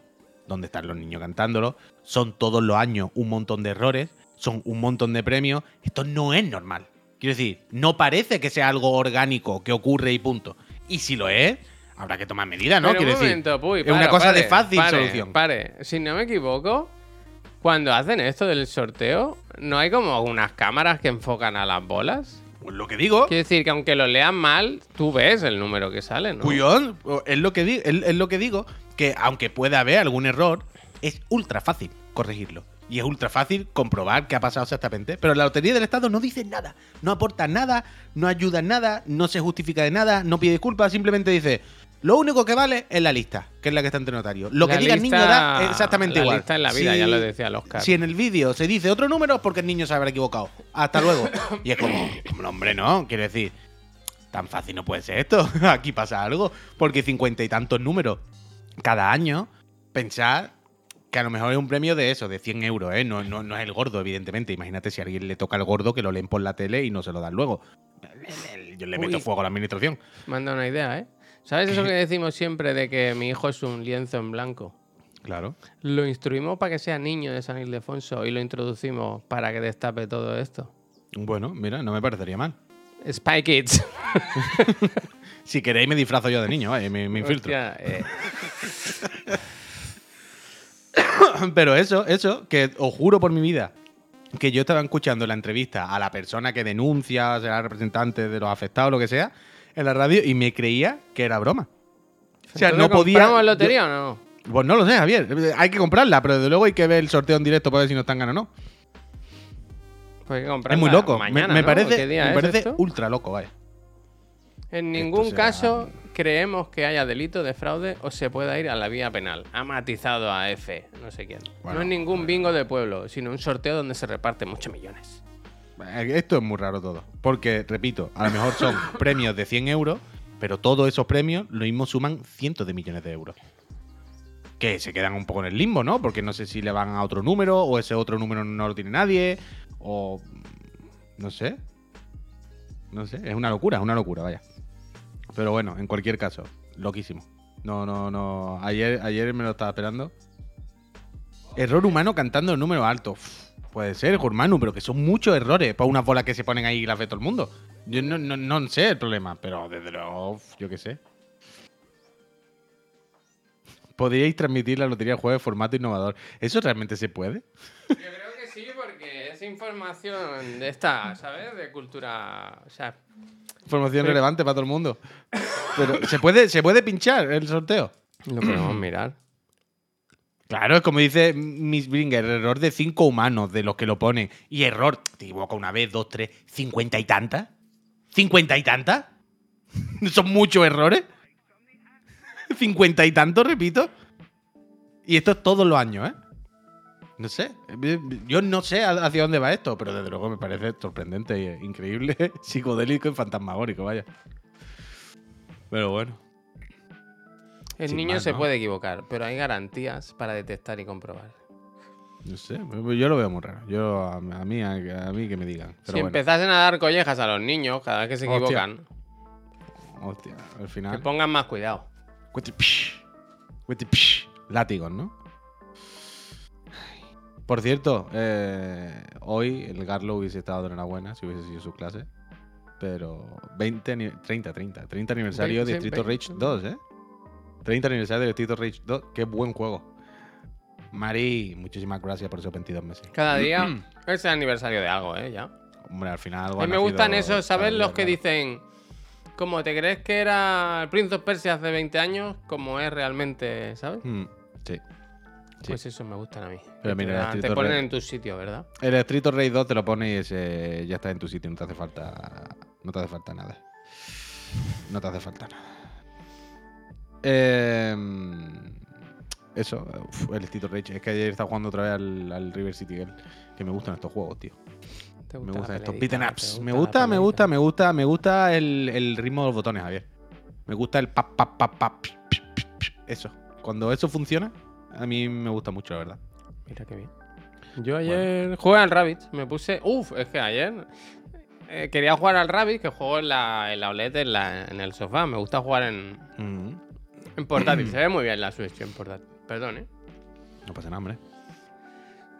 Speaker 2: donde están los niños cantándolo. Son todos los años un montón de errores. Son un montón de premios. Esto no es normal. Quiero decir, no parece que sea algo orgánico que ocurre y punto. Y si lo es, habrá que tomar medidas, ¿no?
Speaker 1: Pero
Speaker 2: Quiero
Speaker 1: un
Speaker 2: decir,
Speaker 1: momento, Puy,
Speaker 2: es una cosa de fácil
Speaker 1: pare,
Speaker 2: solución.
Speaker 1: Pare, si no me equivoco, cuando hacen esto del sorteo, ¿no hay como unas cámaras que enfocan a las bolas?
Speaker 2: Pues lo que digo,
Speaker 1: Quiere decir que aunque lo lean mal, tú ves el número que sale, ¿no?
Speaker 2: Cuyón, es lo, que di- es, es lo que digo, que aunque pueda haber algún error, es ultra fácil corregirlo. Y es ultra fácil comprobar qué ha pasado exactamente. Pero la Lotería del Estado no dice nada, no aporta nada, no ayuda en nada, no se justifica de nada, no pide disculpas, simplemente dice, lo único que vale es la lista, que es la que está entre notarios. Lo
Speaker 1: La
Speaker 2: que diga el niño da es exactamente
Speaker 1: la
Speaker 2: igual.
Speaker 1: lista en la vida,
Speaker 2: Si-
Speaker 1: ya lo decía el Oscar.
Speaker 2: Si en el vídeo se dice otro número, es porque el niño se habrá equivocado. Hasta luego. Y es como, como, hombre, no, quiere decir, tan fácil no puede ser esto. Aquí pasa algo. Porque cincuenta y tantos números cada año, pensar que a lo mejor es un premio de eso, de 100 euros, ¿eh? No, no, no es el gordo, evidentemente. Imagínate si a alguien le toca el gordo que lo leen por la tele y no se lo dan luego. Yo le meto
Speaker 1: Uy.
Speaker 2: fuego a la administración.
Speaker 1: Manda una idea, ¿eh? ¿Sabes eso que decimos siempre de que mi hijo es un lienzo en blanco?
Speaker 2: Claro.
Speaker 1: Lo instruimos para que sea niño de San Ildefonso y lo introducimos para que destape todo esto.
Speaker 2: Bueno, mira, no me parecería mal.
Speaker 1: Spy Kids.
Speaker 2: Si queréis, me disfrazo yo de niño, vaya, me, me infiltro.
Speaker 1: Hostia, eh,
Speaker 2: Pero eso, eso, que os juro por mi vida, que yo estaba escuchando la entrevista a la persona que denuncia, será representante de los afectados, lo que sea, en la radio y me creía que era broma. O sea, no
Speaker 1: ¿entonces
Speaker 2: podía.
Speaker 1: ¿Compramos lotería o no?
Speaker 2: yo- pues no lo sé, Javier. Hay que comprarla, pero desde luego hay que ver el sorteo en directo para ver si nos están ganando o no.
Speaker 1: Pues hay que
Speaker 2: Es
Speaker 1: comprarla
Speaker 2: muy loco.
Speaker 1: Mañana,
Speaker 2: me, me
Speaker 1: ¿no?
Speaker 2: parece,
Speaker 1: ¿Qué día
Speaker 2: me
Speaker 1: es
Speaker 2: parece ultra loco, vaya.
Speaker 1: En ningún
Speaker 2: será-
Speaker 1: caso creemos que haya delito de fraude o se pueda ir a la vía penal. Ha matizado a F, no sé quién.
Speaker 2: Bueno,
Speaker 1: no es ningún bingo de pueblo, sino un sorteo donde se reparten muchos millones.
Speaker 2: Eh, Esto es muy raro todo. Porque, repito, a lo mejor son premios de 100 euros, pero todos esos premios lo mismo suman cientos de millones de euros. Que se quedan un poco en el limbo, ¿no? Porque no sé si le van a otro número o ese otro número no lo tiene nadie o... No sé. No sé, es una locura, es una locura, vaya. Pero bueno, en cualquier caso, loquísimo. No, no, no. Ayer, ayer me lo estaba esperando. Error humano cantando el número alto. Puede ser, hermano, pero que son muchos errores para unas bolas que se ponen ahí y las ve todo el mundo. Yo no, no, no sé el problema, pero desde luego, yo qué sé. Podríais transmitir la lotería jueves formato innovador. ¿Eso realmente se puede?
Speaker 1: Yo creo que sí, porque es información de esta, ¿sabes? De cultura. O sea,
Speaker 2: Información
Speaker 1: Sí.
Speaker 2: relevante para todo el mundo. Pero ¿se puede, ¿se puede pinchar el sorteo?
Speaker 1: lo podemos mirar.
Speaker 2: Claro, es como dice Miss Bringer, error de cinco humanos de los que lo ponen. Y error, te equivoca una vez, dos, tres, cincuenta y tantas. ¿Cincuenta y tantas? ¿Son muchos errores? ¿Cincuenta y tantos, repito? Y esto es todos los años, ¿eh? No sé. Yo no sé hacia dónde va esto, pero desde luego me parece sorprendente, e increíble, psicodélico y fantasmagórico, vaya. Pero bueno.
Speaker 1: El
Speaker 2: Sin
Speaker 1: niño
Speaker 2: más,
Speaker 1: se
Speaker 2: ¿no?
Speaker 1: puede equivocar, pero hay garantías para detectar y comprobar.
Speaker 2: No sé, yo lo veo muy raro. Yo, a, mí, a, a mí que me digan. Pero
Speaker 1: si
Speaker 2: bueno.
Speaker 1: empezasen a dar collejas a los niños cada vez que se equivocan,
Speaker 2: Hostia, al
Speaker 1: que
Speaker 2: final.
Speaker 1: pongan más cuidado.
Speaker 2: Látigos, ¿no? Por cierto, eh, hoy el Garlo hubiese estado de enhorabuena si hubiese sido su clase. Pero 20, ani- 30, 30. 30 aniversario de of Rage
Speaker 1: veinte.
Speaker 2: 2, ¿eh? 30 aniversario de of Rage 2. Qué buen juego. Mari, muchísimas gracias por esos 22 meses.
Speaker 1: Cada día es el aniversario de algo, ¿eh? Ya.
Speaker 2: Hombre, al final algo
Speaker 1: A mí me gustan esos, ¿sabes? Los que dicen, como te crees que era el Prince of Persia hace 20 años, como es realmente, ¿sabes?
Speaker 2: Mm, sí. Sí.
Speaker 1: Pues eso me gustan a mí.
Speaker 2: Pero mira,
Speaker 1: te,
Speaker 2: Street
Speaker 1: te
Speaker 2: of
Speaker 1: ponen
Speaker 2: Rage-
Speaker 1: en tu sitio, ¿verdad?
Speaker 2: El Street Rage 2 te lo pones y ese ya está en tu sitio, no te hace falta. No te hace falta nada. No te hace falta nada. Em, eso, uf, el Street Rage. Es que ayer estaba jugando otra vez al, al River City Girl. Que me gustan estos juegos, tío.
Speaker 1: ¿Te
Speaker 2: Me
Speaker 1: gusta la
Speaker 2: gustan estos beaten
Speaker 1: ¿Te
Speaker 2: ups. Me gusta, me gusta, me gusta, me gusta el, el ritmo de los botones, Javier. Me gusta el pap, pap, pap, pap. Eso. Cuando eso funciona, a mí me gusta mucho, la verdad.
Speaker 1: Mira qué bien. Yo ayer jugué al Rabbit. Me puse. Uf, es que ayer. eh, quería jugar al Rabbit, que juego en la, en la OLED en, la- en el sofá. Me gusta jugar en,
Speaker 2: Mm,
Speaker 1: en portátil. Se ve muy bien la Switch en portátil. Perdón, ¿eh?
Speaker 2: No pasa nada, hombre.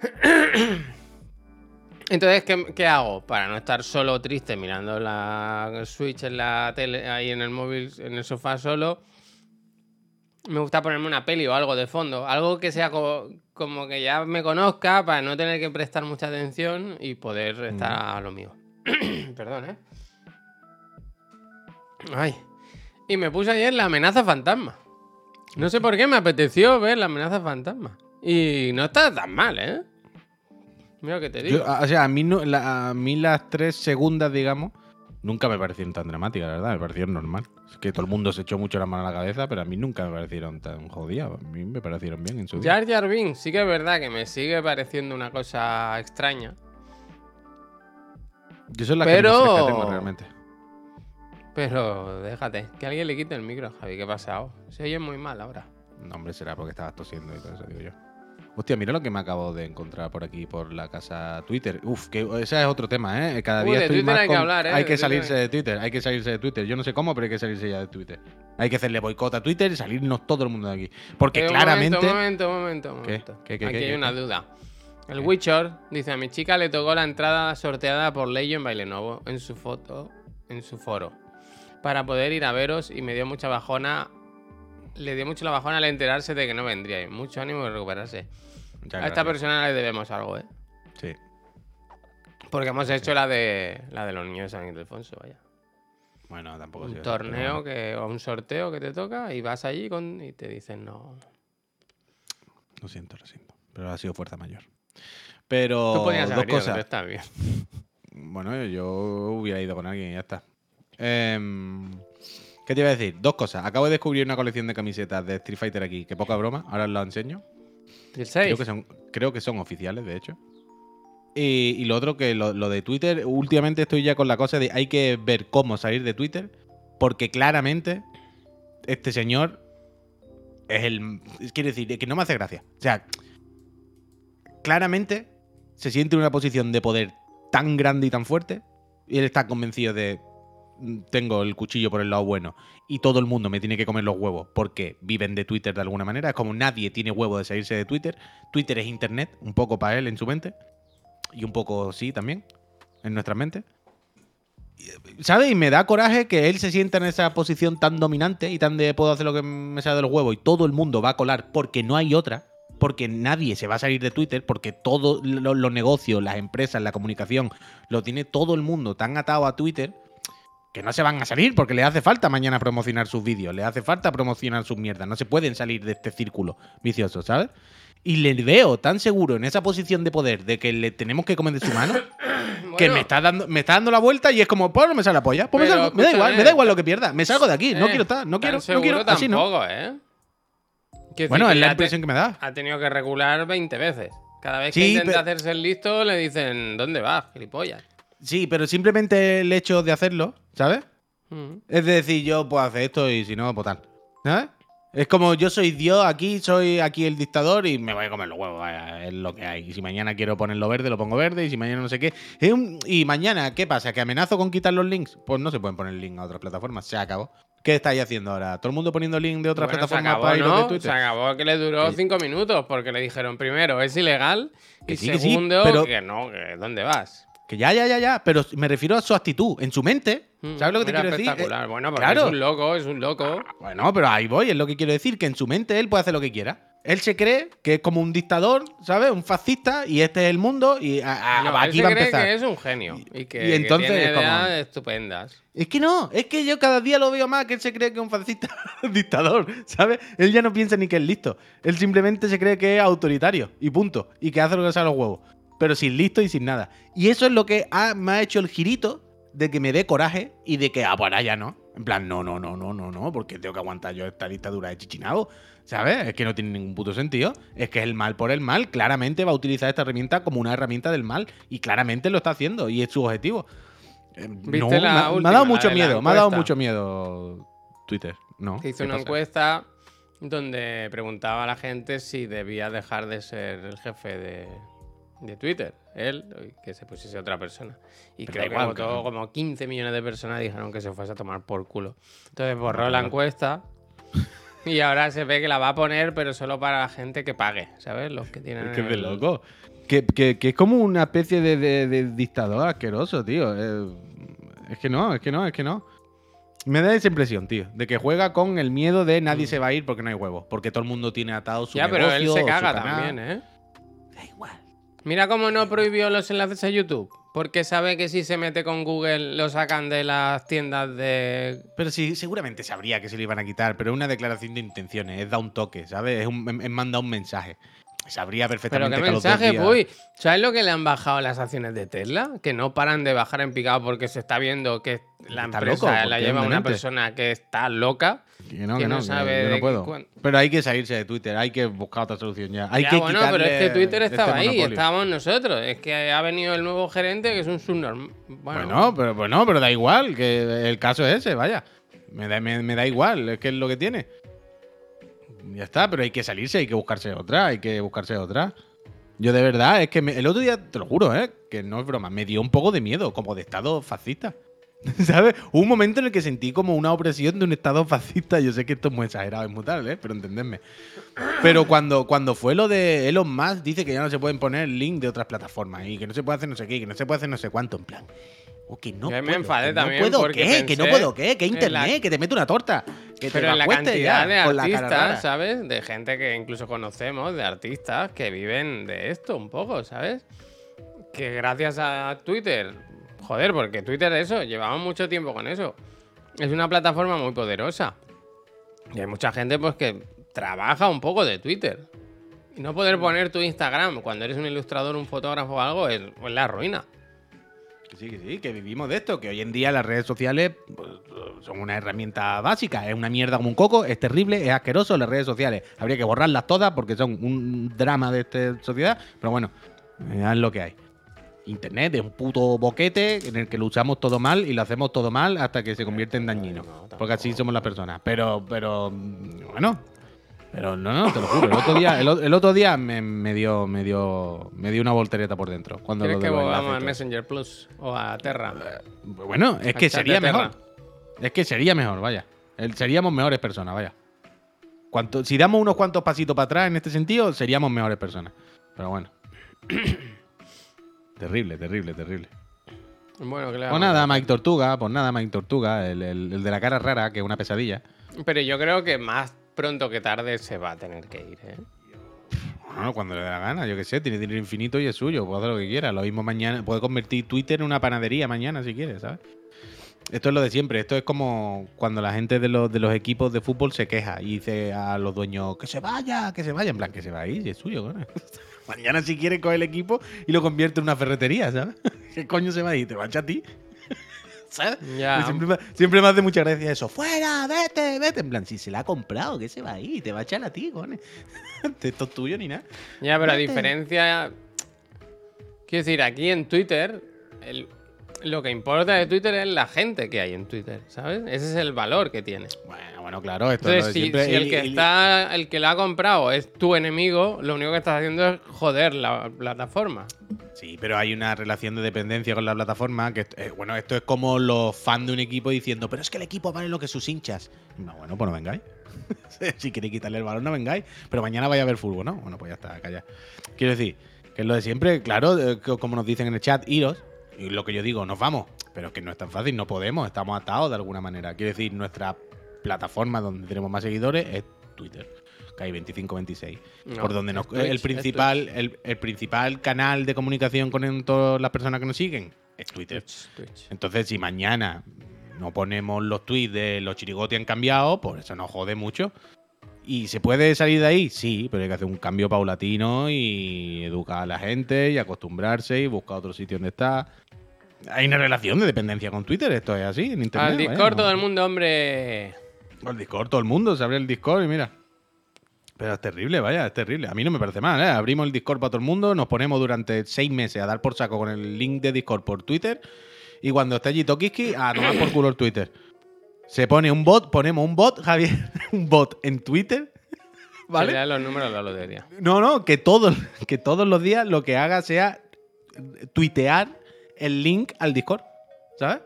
Speaker 1: Entonces, ¿qué, qué hago? Para no estar solo triste mirando la Switch en la tele, ahí en el móvil, en el sofá solo, me gusta ponerme una peli o algo de fondo. Algo que sea co- como, que ya me conozca para no tener que prestar mucha atención y poder estar a lo mío. Perdón, ¿eh? Ay. Y me puse ayer la amenaza fantasma. No sé por qué me apeteció ver la amenaza fantasma. Y no está tan mal, ¿eh? Mira que te digo.
Speaker 2: Yo, a- o sea, a mí, no, la- a mí las tres segundas, digamos, nunca me parecieron tan dramáticas, la verdad. Me parecieron normal. Es que todo el mundo se echó mucho la mano a la cabeza, pero a mí nunca me parecieron tan jodidas. A mí me parecieron bien en su día.
Speaker 1: Jar Jar Binks, sí que es verdad que me sigue pareciendo una cosa extraña.
Speaker 2: Yo son las
Speaker 1: Pero-
Speaker 2: que cerca tengo realmente.
Speaker 1: Pero déjate, que alguien le quite el micro, Javi, ¿qué ha pasado? Se oye muy mal ahora.
Speaker 2: No, hombre, será porque estabas tosiendo y todo eso, digo yo. Hostia, mira lo que me acabo de encontrar por aquí, por la casa Twitter. Uf, que ese es otro tema, ¿eh? Cada
Speaker 1: Uy,
Speaker 2: día
Speaker 1: de
Speaker 2: estoy
Speaker 1: Twitter
Speaker 2: más
Speaker 1: hay que hablar, ¿eh?
Speaker 2: Hay
Speaker 1: De
Speaker 2: que
Speaker 1: Twitter
Speaker 2: salirse
Speaker 1: hay-
Speaker 2: de Twitter, hay que salirse de Twitter. Yo no sé cómo, pero hay que salirse ya de Twitter. Hay que hacerle boicot a Twitter y salirnos todo el mundo de aquí. Porque
Speaker 1: Eh,
Speaker 2: claramente...
Speaker 1: momento, un momento, un momento, un momento.
Speaker 2: ¿Qué, qué,
Speaker 1: Aquí hay una duda. El. Witcher dice: A mi chica le tocó la entrada sorteada por Leyo en Baile Nuevo en su foto, en su foro, para poder ir a veros y me dio mucha bajona. Le dio mucho la bajona al enterarse de que no vendría. Mucho ánimo de recuperarse. A esta
Speaker 2: gracias.
Speaker 1: persona le debemos algo, ¿eh?
Speaker 2: Sí.
Speaker 1: Porque hemos hecho la de la de los niños de San Ildefonso, vaya.
Speaker 2: Bueno, tampoco
Speaker 1: Un torneo que, o un sorteo que te toca y vas allí con, y te dicen no.
Speaker 2: Lo siento, lo siento. Pero ha sido fuerza mayor. Pero
Speaker 1: Tú podías
Speaker 2: dos
Speaker 1: haber ido, pero
Speaker 2: cosas.
Speaker 1: está bien.
Speaker 2: Bueno, yo hubiera ido con alguien y ya está. Em, ¿Qué te iba a decir? Dos cosas. Acabo de descubrir una colección de camisetas de Street Fighter aquí, que poca broma, ahora os la enseño.
Speaker 1: ¿Y el 6?
Speaker 2: Creo que son, creo que son oficiales, de hecho. Y, y lo otro, que lo, lo de Twitter, últimamente estoy ya con la cosa de hay que ver cómo salir de Twitter, porque claramente este señor es el... Quiere decir, es que no me hace gracia. O sea, claramente se siente en una posición de poder tan grande y tan fuerte, y él está convencido de "Mm, tengo el cuchillo por el lado bueno y todo el mundo me tiene que comer los huevos porque viven de Twitter de alguna manera. Es como nadie tiene huevo de salirse de Twitter. Twitter es internet, un poco para él en su mente. Y un poco sí también, en nuestra mente. ¿Sabes? Y me da coraje que él se sienta en esa posición tan dominante y tan de puedo hacer lo que me de los huevos y todo el mundo va a colar porque no hay otra. Porque nadie se va a salir de Twitter, porque todos los negocios, las empresas, la comunicación, lo tiene todo el mundo tan atado a Twitter que no se van a salir porque le hace falta mañana promocionar sus vídeos, le hace falta promocionar sus mierdas, no se pueden salir de este círculo vicioso, ¿sabes? Y le veo tan seguro en esa posición de poder de que le tenemos que comer de su mano que me está dando me está dando la vuelta y es como, pues no me sale la polla, pues me,
Speaker 1: Pero,
Speaker 2: salgo, me da igual, me da igual lo que pierda, me salgo de aquí, no
Speaker 1: eh,
Speaker 2: quiero estar, no quiero, no quiero, así no.
Speaker 1: ¿eh? Quiero
Speaker 2: Bueno, es la impresión que me da.
Speaker 1: Ha tenido que regular 20 veces. Cada vez que
Speaker 2: Sí,
Speaker 1: intenta hacerse el listo, le dicen, ¿dónde vas, gilipollas?
Speaker 2: Sí, pero simplemente el hecho de hacerlo, ¿sabes?
Speaker 1: Mm.
Speaker 2: Es decir, yo puedo hacer esto y si no, pues tal. ¿Sabes? Es como yo soy Dios aquí, soy aquí el dictador y me voy a comer los huevos, vaya, es lo que hay. Y si mañana quiero ponerlo verde, lo pongo verde, y si mañana no sé qué. Un- Y mañana, ¿qué pasa? ¿Que amenazo con quitar los links? Pues no se pueden poner link a otras plataformas, se acabó. ¿Qué estáis haciendo ahora? ¿Todo el mundo poniendo link de otras
Speaker 1: Bueno,
Speaker 2: plataformas
Speaker 1: acabó,
Speaker 2: para ir los de
Speaker 1: ¿no? Se
Speaker 2: Twitter?
Speaker 1: acabó que le duró 5 minutos porque le dijeron primero, es ilegal.
Speaker 2: Que
Speaker 1: y
Speaker 2: sí, que sí,
Speaker 1: segundo,
Speaker 2: pero-
Speaker 1: que no, que ¿dónde vas?
Speaker 2: Que ya, ya, ya, ya. Pero me refiero a su actitud, en su mente.
Speaker 1: Mm,
Speaker 2: ¿Sabes lo que te
Speaker 1: era
Speaker 2: quiero decir?
Speaker 1: espectacular.
Speaker 2: Eh,
Speaker 1: bueno, porque
Speaker 2: claro.
Speaker 1: es un loco, es un loco.
Speaker 2: Bueno, pero ahí voy, es lo que quiero decir, que en su mente él puede hacer lo que quiera. Él se cree que es como un dictador, ¿sabes? Un fascista, y este es el mundo, y a- a-
Speaker 1: No, él
Speaker 2: aquí
Speaker 1: se
Speaker 2: va a
Speaker 1: cree
Speaker 2: empezar.
Speaker 1: que es un genio y que,
Speaker 2: y entonces,
Speaker 1: que tiene ideas estupendas.
Speaker 2: Es que no, es que yo cada día lo veo más que él se cree que es un fascista dictador, ¿sabes? Él ya no piensa ni que es listo. Él simplemente se cree que es autoritario y punto. Y que hace lo que sale a los huevos. Pero sin listo y sin nada. Y eso es lo que ha- me ha hecho el girito de que me dé coraje y de que, ah, pues ahora ya no. En plan, no, no, no, no, no, no, porque tengo que aguantar yo esta dictadura de Chichinabo. ¿Sabes? Es que no tiene ningún puto sentido. Es que es el mal por el mal. Claramente va a utilizar esta herramienta como una herramienta del mal. Y claramente lo está haciendo. Y es su objetivo. Eh,
Speaker 1: ¿Viste
Speaker 2: no,
Speaker 1: la
Speaker 2: me, ha- me ha
Speaker 1: última,
Speaker 2: dado mucho miedo. Me ha dado mucho miedo Twitter. No.
Speaker 1: Que hizo
Speaker 2: ¿qué
Speaker 1: una
Speaker 2: pasa?
Speaker 1: encuesta donde preguntaba a la gente si debía dejar de ser el jefe de, de Twitter. Él, que se pusiese otra persona. Y creo que
Speaker 2: igual,
Speaker 1: votó como 15 millones de personas dijeron que se fuese a tomar por culo. Entonces borró la encuesta y ahora se ve que la va a poner, pero solo para la gente que pague, ¿sabes? Los que tienen.
Speaker 2: Es que es de loco. Que, que- que es como una especie de, de- de dictador asqueroso, tío. Eh, es que no, es que no, es que no. Me da esa impresión, tío, de que juega con el miedo de nadie se va a ir porque no hay huevos. Porque todo el mundo tiene atado su
Speaker 1: Mm. Ya, pero él
Speaker 2: negocio
Speaker 1: se caga también, ¿eh?
Speaker 2: Da igual.
Speaker 1: Mira cómo no prohibió los enlaces a YouTube. Porque sabe que si se mete con Google lo sacan de las tiendas de.
Speaker 2: Pero sí, seguramente sabría que se lo iban a quitar, pero es una declaración de intenciones, es da un toque, ¿sabes? Es, un, es mandar un mensaje. Sabría
Speaker 1: Pero
Speaker 2: perfectamente
Speaker 1: qué
Speaker 2: los dos
Speaker 1: mensaje, Puy. ¿Sabes lo que le han bajado las acciones de Tesla? Que no paran de bajar en picado porque se está viendo que la
Speaker 2: Está
Speaker 1: empresa
Speaker 2: loco,
Speaker 1: la lleva una persona que está loca.
Speaker 2: Que no,
Speaker 1: que
Speaker 2: que
Speaker 1: no
Speaker 2: no, que
Speaker 1: sabe
Speaker 2: yo no puedo. Pero hay que salirse de Twitter, hay que buscar otra solución ya. Hay
Speaker 1: Ya,
Speaker 2: que
Speaker 1: bueno, pero es que Twitter
Speaker 2: este
Speaker 1: estaba ahí,
Speaker 2: monopolio.
Speaker 1: estábamos nosotros. Es que ha venido el nuevo gerente que es un subnormal. Bueno,
Speaker 2: Bueno, pero, pues no, pero da igual, que el caso es ese, vaya. Me da, me, me da igual, es que es lo que tiene. Ya está, pero hay que salirse, hay que buscarse otra, hay que buscarse otra. Yo de verdad, es que el otro día, te lo juro, ¿eh? que no es broma, me dio un poco de miedo, como de estado fascista. ¿Sabes? Un momento en el que sentí como una opresión de un estado fascista. Yo sé que esto es muy exagerado, es muy tal, ¿eh? pero entendedme. Pero cuando, cuando fue lo de Elon Musk, dice que ya no se pueden poner link de otras plataformas y que no se puede hacer no sé qué, que no se puede hacer no sé cuánto, en plan. O que no
Speaker 1: Yo me
Speaker 2: puedo,
Speaker 1: enfadé
Speaker 2: que no
Speaker 1: también
Speaker 2: puedo
Speaker 1: porque
Speaker 2: qué, que no puedo qué, que internet,
Speaker 1: la-
Speaker 2: que te mete una torta. Que te
Speaker 1: Pero en la cantidad
Speaker 2: ya,
Speaker 1: de
Speaker 2: la
Speaker 1: artistas, ¿sabes? De gente que incluso conocemos, de artistas que viven de esto un poco, ¿sabes? Que gracias a Twitter, joder, porque Twitter eso, llevamos mucho tiempo con eso. Es una plataforma muy poderosa. Y hay mucha gente pues que trabaja un poco de Twitter. Y no poder poner tu Instagram cuando eres un ilustrador, un fotógrafo o algo es, es la ruina.
Speaker 2: Que sí, que sí, que vivimos de esto, que hoy en día las redes sociales pues, son una herramienta básica, es una mierda como un coco, es terrible, es asqueroso las redes sociales. Habría que borrarlas todas porque son un drama de esta sociedad, pero bueno, es lo que hay. Internet es un puto boquete en el que lo usamos todo mal y lo hacemos todo mal hasta que se convierte en dañino. Porque así somos las personas. Pero, pero, bueno. Pero no, no, te lo juro. El otro día, el, otro día me, me dio, me dio, me dio una voltereta por dentro. Cuando
Speaker 1: ¿Quieres
Speaker 2: lo
Speaker 1: que volvamos al. Messenger Plus o a Terra?
Speaker 2: Bueno, es que sería mejor. Es que sería mejor, vaya. El- seríamos mejores personas, vaya. Cuanto, si damos unos cuantos pasitos para atrás en este sentido, seríamos mejores personas. Pero bueno. terrible, terrible, terrible.
Speaker 1: Bueno, le
Speaker 2: Pues nada? Mike Tortuga, pues nada, Mike Tortuga, el- el de la cara rara, que es una pesadilla.
Speaker 1: Pero yo creo que más pronto que tarde se va a tener que ir, ¿eh?
Speaker 2: Bueno, cuando le dé la gana, yo qué sé, tiene dinero infinito y es suyo, puede hacer lo que quiera. Lo mismo mañana, puede convertir Twitter en una panadería mañana si quiere, ¿sabes? Esto es lo de siempre, esto es como cuando la gente de los, de los equipos de fútbol se queja y dice a los dueños que se vaya, que se vaya, en plan, que se va ahí, si es suyo, coño. Mañana si quiere coge el equipo y lo convierte en una ferretería, ¿sabes? ¿Qué coño se va a ir? ¿Te va a echar a ti? ¿Sabes?
Speaker 1: Ya.
Speaker 2: Siempre, me- siempre me hace mucha gracia eso. ¡Fuera! ¡Vete! ¡Vete! En plan, si se la ha comprado, ¿qué se va a ir? Te va a echar a ti, cojones. Esto es tuyo ni nada.
Speaker 1: Ya, pero a
Speaker 2: Vete.
Speaker 1: diferencia. Quiero decir, aquí en Twitter, el- lo que importa de Twitter es la gente que hay en Twitter, ¿sabes? Ese es el valor que tiene.
Speaker 2: Bueno, bueno, claro, esto es lo
Speaker 1: Entonces,
Speaker 2: de
Speaker 1: si,
Speaker 2: siempre.
Speaker 1: si el que está, el que lo ha comprado es tu enemigo, lo único que estás haciendo es joder la plataforma.
Speaker 2: Sí, pero hay una relación de dependencia con la plataforma que, eh, bueno, esto es como los fans de un equipo diciendo, pero es que el equipo vale lo que sus hinchas. No, bueno, pues no vengáis. si queréis quitarle el balón, no vengáis. Pero mañana vaya a ver fútbol, ¿no? Bueno, pues ya está, calla. Quiero decir, que es lo de siempre, claro, eh, co- como nos dicen en el chat, iros. Y lo que yo digo, nos vamos. Pero es que no es tan fácil, no podemos, estamos atados de alguna manera. Quiero decir, nuestra plataforma donde tenemos más seguidores es Twitter. Que hay 25, 26.
Speaker 1: No,
Speaker 2: por donde nos,
Speaker 1: Twitch,
Speaker 2: el principal, el, el principal canal de comunicación con todas las personas que nos siguen es Twitter.
Speaker 1: Twitch, Twitch.
Speaker 2: Entonces, si mañana no ponemos los tweets de los chirigotes han cambiado, pues eso nos jode mucho. ¿Y se puede salir de ahí? Sí, pero hay que hacer un cambio paulatino y educar a la gente y acostumbrarse y buscar otro sitio donde está. Hay una relación de dependencia con Twitter, esto es así, en internet.
Speaker 1: Al Discord
Speaker 2: ¿no?
Speaker 1: todo el mundo, hombre.
Speaker 2: El Discord, todo el mundo se abre el Discord y mira. Pero es terrible, vaya, es terrible. A mí no me parece mal, ¿eh? Abrimos el Discord para todo el mundo, nos ponemos durante seis meses a dar por saco con el link de Discord por Twitter. Y cuando esté allí Tokiski, a tomar por culo el Twitter. Se pone un bot, ponemos un bot, Javier, un bot en Twitter.
Speaker 1: ¿Vale?
Speaker 2: ¿Vale?
Speaker 1: los números de la lotería.
Speaker 2: No, no, que todos, que todos los días lo que haga sea tuitear el link al Discord. ¿Sabes?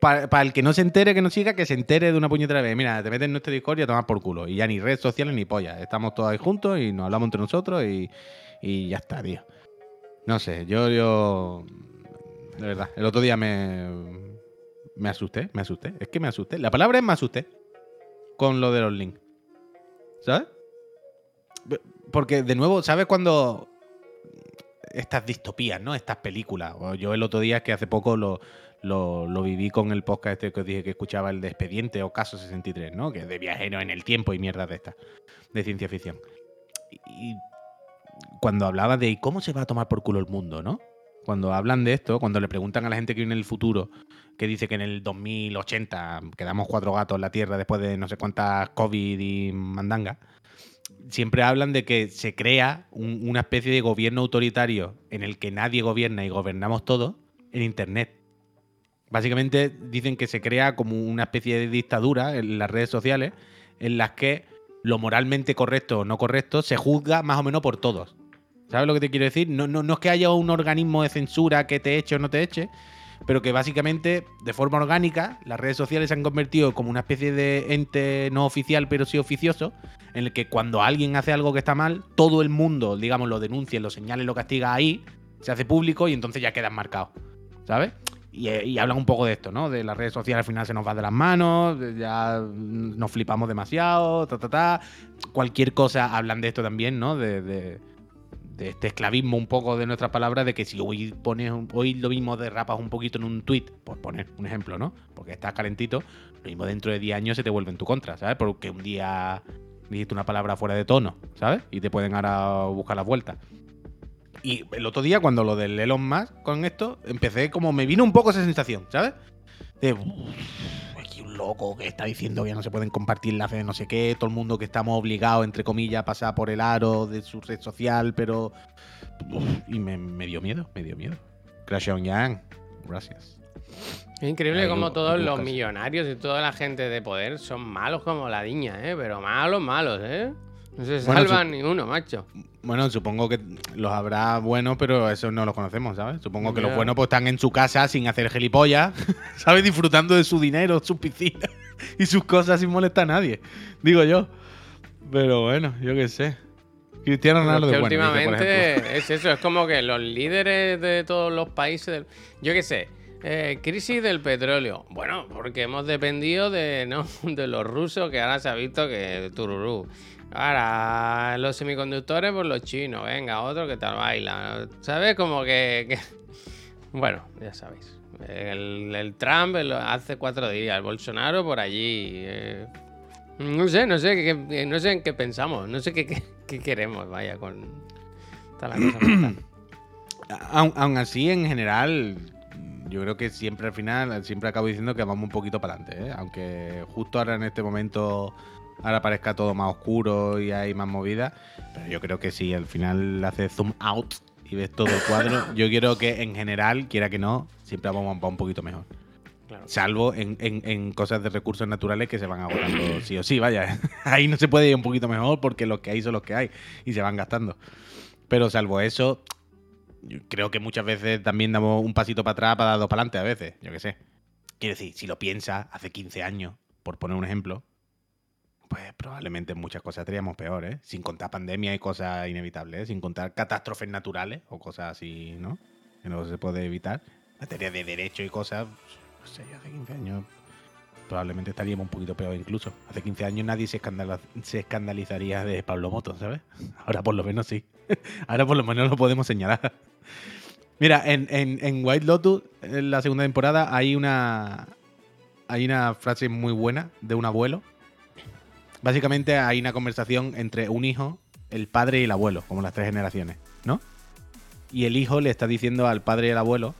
Speaker 2: Para, el que no se entere, que no siga, que se entere de una puñetera vez. Mira, te metes en nuestro Discord y a tomar por culo. Y ya ni redes sociales ni polla. Estamos todos ahí juntos y nos hablamos entre nosotros y, ya está, tío. No sé, yo, yo. De verdad, el otro día me. Me asusté, me asusté. Es que me asusté. La palabra es me asusté. Con lo de los links. ¿Sabes? Porque, de nuevo, ¿sabes cuando estas distopías, ¿no? Estas películas. Yo el otro día, que hace poco lo, lo, viví con el podcast este que os dije que escuchaba, el de Expediente o Caso 63, ¿no? Que es de viajero en el tiempo y mierda de estas, de ciencia ficción. Y, y cuando hablaba de ¿y cómo se va a tomar por culo el mundo, ¿no? Cuando hablan de esto, cuando le preguntan a la gente que viene en el futuro, que dice que en el 2080 quedamos cuatro gatos en la Tierra después de no sé cuántas COVID y mandanga, siempre hablan de que se crea un- una especie de gobierno autoritario en el que nadie gobierna y gobernamos todos en Internet. Básicamente dicen que se crea como una especie de dictadura en las redes sociales en las que lo moralmente correcto o no correcto se juzga más o menos por todos. ¿Sabes lo que te quiero decir? No, no, no es que haya un organismo de censura que te eche o no te eche, pero que básicamente, de forma orgánica, las redes sociales se han convertido como una especie de ente no oficial, pero sí oficioso, en el que cuando alguien hace algo que está mal, todo el mundo, digamos, lo denuncia, lo señala y lo castiga ahí, se hace público y entonces ya quedan marcados. ¿Sabes? Y, eh, y hablan un poco de esto, ¿no? De las redes sociales al final se nos va de las manos, ya nos flipamos demasiado, ta, ta, ta. Cualquier cosa hablan de esto también, ¿no? De- de este esclavismo un poco de nuestras palabras, de que si hoy pones hoy lo mismo derrapas un poquito en un tweet, por poner un ejemplo, ¿no? Porque estás calentito, lo mismo dentro de 10 años se te vuelve en tu contra, ¿sabes? Porque un día dijiste una palabra fuera de tono, ¿sabes? Y te pueden ahora buscar las vueltas. Y el otro día, cuando lo del Elon Musk con esto, empecé como me vino un poco esa sensación, ¿sabes? De "Uf, aquí un loco que está diciendo que ya no se pueden compartir enlaces de no sé qué, todo el mundo que estamos obligados, entre comillas, a pasar por el aro de su red social, pero. Uf, y me, me dio miedo, me dio miedo. Crash on Yang, gracias.
Speaker 1: Es increíble
Speaker 2: Ahí
Speaker 1: como
Speaker 2: lo-
Speaker 1: todos
Speaker 2: lo
Speaker 1: los millonarios y toda la gente de poder son malos como la diña, ¿eh? Pero malos, malos, ¿eh? No se salvan ni uno, macho.
Speaker 2: Bueno, supongo que los habrá buenos, pero eso no los conocemos, ¿sabes? Supongo que los buenos pues están en su casa sin hacer gilipollas, ¿sabes? Disfrutando de su dinero, sus piscinas y sus cosas sin molestar a nadie, digo yo. Pero bueno, yo qué sé. Cristiano Ronaldo
Speaker 1: que
Speaker 2: bueno, dice, por
Speaker 1: últimamente es eso, es como que los líderes de todos los países, del- yo qué sé, eh, crisis del petróleo. Bueno, porque hemos dependido de, ¿no? de los rusos, que ahora se ha visto que tururú. Ahora, los semiconductores, por los chinos, venga, otro que tal baila. ¿Sabes? Como que, que- Bueno, ya sabéis. El, Trump hace cuatro días, el Bolsonaro por allí. eh, no sé, no sé, qué- no sé en qué pensamos, no sé qué, qué- queremos, vaya, con... Está la cosa.
Speaker 2: Aun, aun así, en general, yo creo que siempre al final, siempre acabo diciendo que vamos un poquito para adelante, ¿eh? Aunque justo ahora en este momento, ahora parezca todo más oscuro y hay más movida, pero yo creo que si al final haces zoom out y ves todo el cuadro, yo quiero que en general, quiera que no, siempre vamos a un poquito mejor.
Speaker 1: Claro.
Speaker 2: Salvo en, en- en cosas de recursos naturales que se van agotando sí o sí, vaya. Ahí no se puede ir un poquito mejor porque los que hay son los que hay y se van gastando. Pero salvo eso, yo creo que muchas veces también damos un pasito para atrás para dar dos para adelante a veces, yo qué sé. Quiero decir, si lo piensas, hace 15 años, por poner un ejemplo, pues probablemente en muchas cosas estaríamos peor, ¿eh? Sin contar pandemia y cosas inevitables, ¿eh? sin contar catástrofes naturales o cosas así, ¿no? que no se puede evitar. Materia de derecho y cosas, no sé, hace 15 años probablemente estaríamos un poquito peor incluso. Hace 15 años nadie se escandalizaría de Pablo Moto, ¿sabes? Ahora por lo menos sí. Ahora por lo menos lo podemos señalar. Mira, en, en- en White Lotus, en la segunda temporada, hay una, hay una frase muy buena de un abuelo. Básicamente hay una conversación entre un hijo, el padre y el abuelo, como las tres generaciones, ¿no? Y el hijo le está diciendo al padre y al abuelo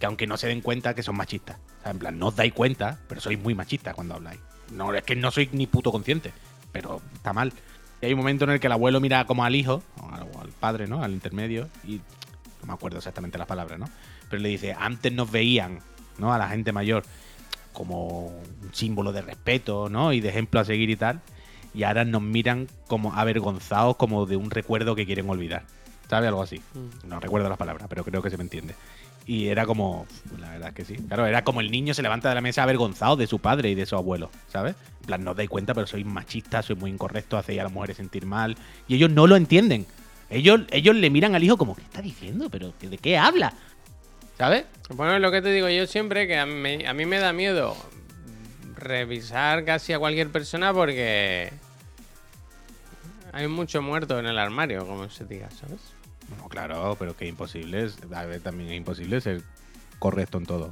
Speaker 2: que aunque no se den cuenta que son machistas. O sea, en plan, no os dais cuenta, pero sois muy machistas cuando habláis. No, es que no soy ni puto consciente, pero está mal. Y hay un momento en el que el abuelo mira como al hijo, o al padre, ¿no? Al intermedio, y no me acuerdo exactamente las palabras, ¿no? Pero le dice, antes nos veían, ¿no? A la gente mayor como un símbolo de respeto, ¿no? Y de ejemplo a seguir y tal. Y ahora nos miran como avergonzados, como de un recuerdo que quieren olvidar. ¿Sabe? Algo así.
Speaker 1: Mm.
Speaker 2: No recuerdo las palabras, pero creo que se me entiende. Y era como, la verdad es que sí. Claro, era como el niño se levanta de la mesa avergonzado de su padre y de su abuelo, ¿sabes? En plan, no os dais cuenta, pero sois machistas, sois muy incorrectos, hacéis a las mujeres sentir mal. Y ellos no lo entienden. Ellos, ellos le miran al hijo como, ¿qué está diciendo? ¿Pero de qué habla? ¿Sabes?
Speaker 1: Bueno, es lo que te digo yo siempre, que a mí, a mí me da miedo revisar casi a cualquier persona porque hay mucho muerto en el armario, como se diga, ¿sabes?
Speaker 2: No, claro, pero que imposible es. A ver, también es imposible ser correcto en todo.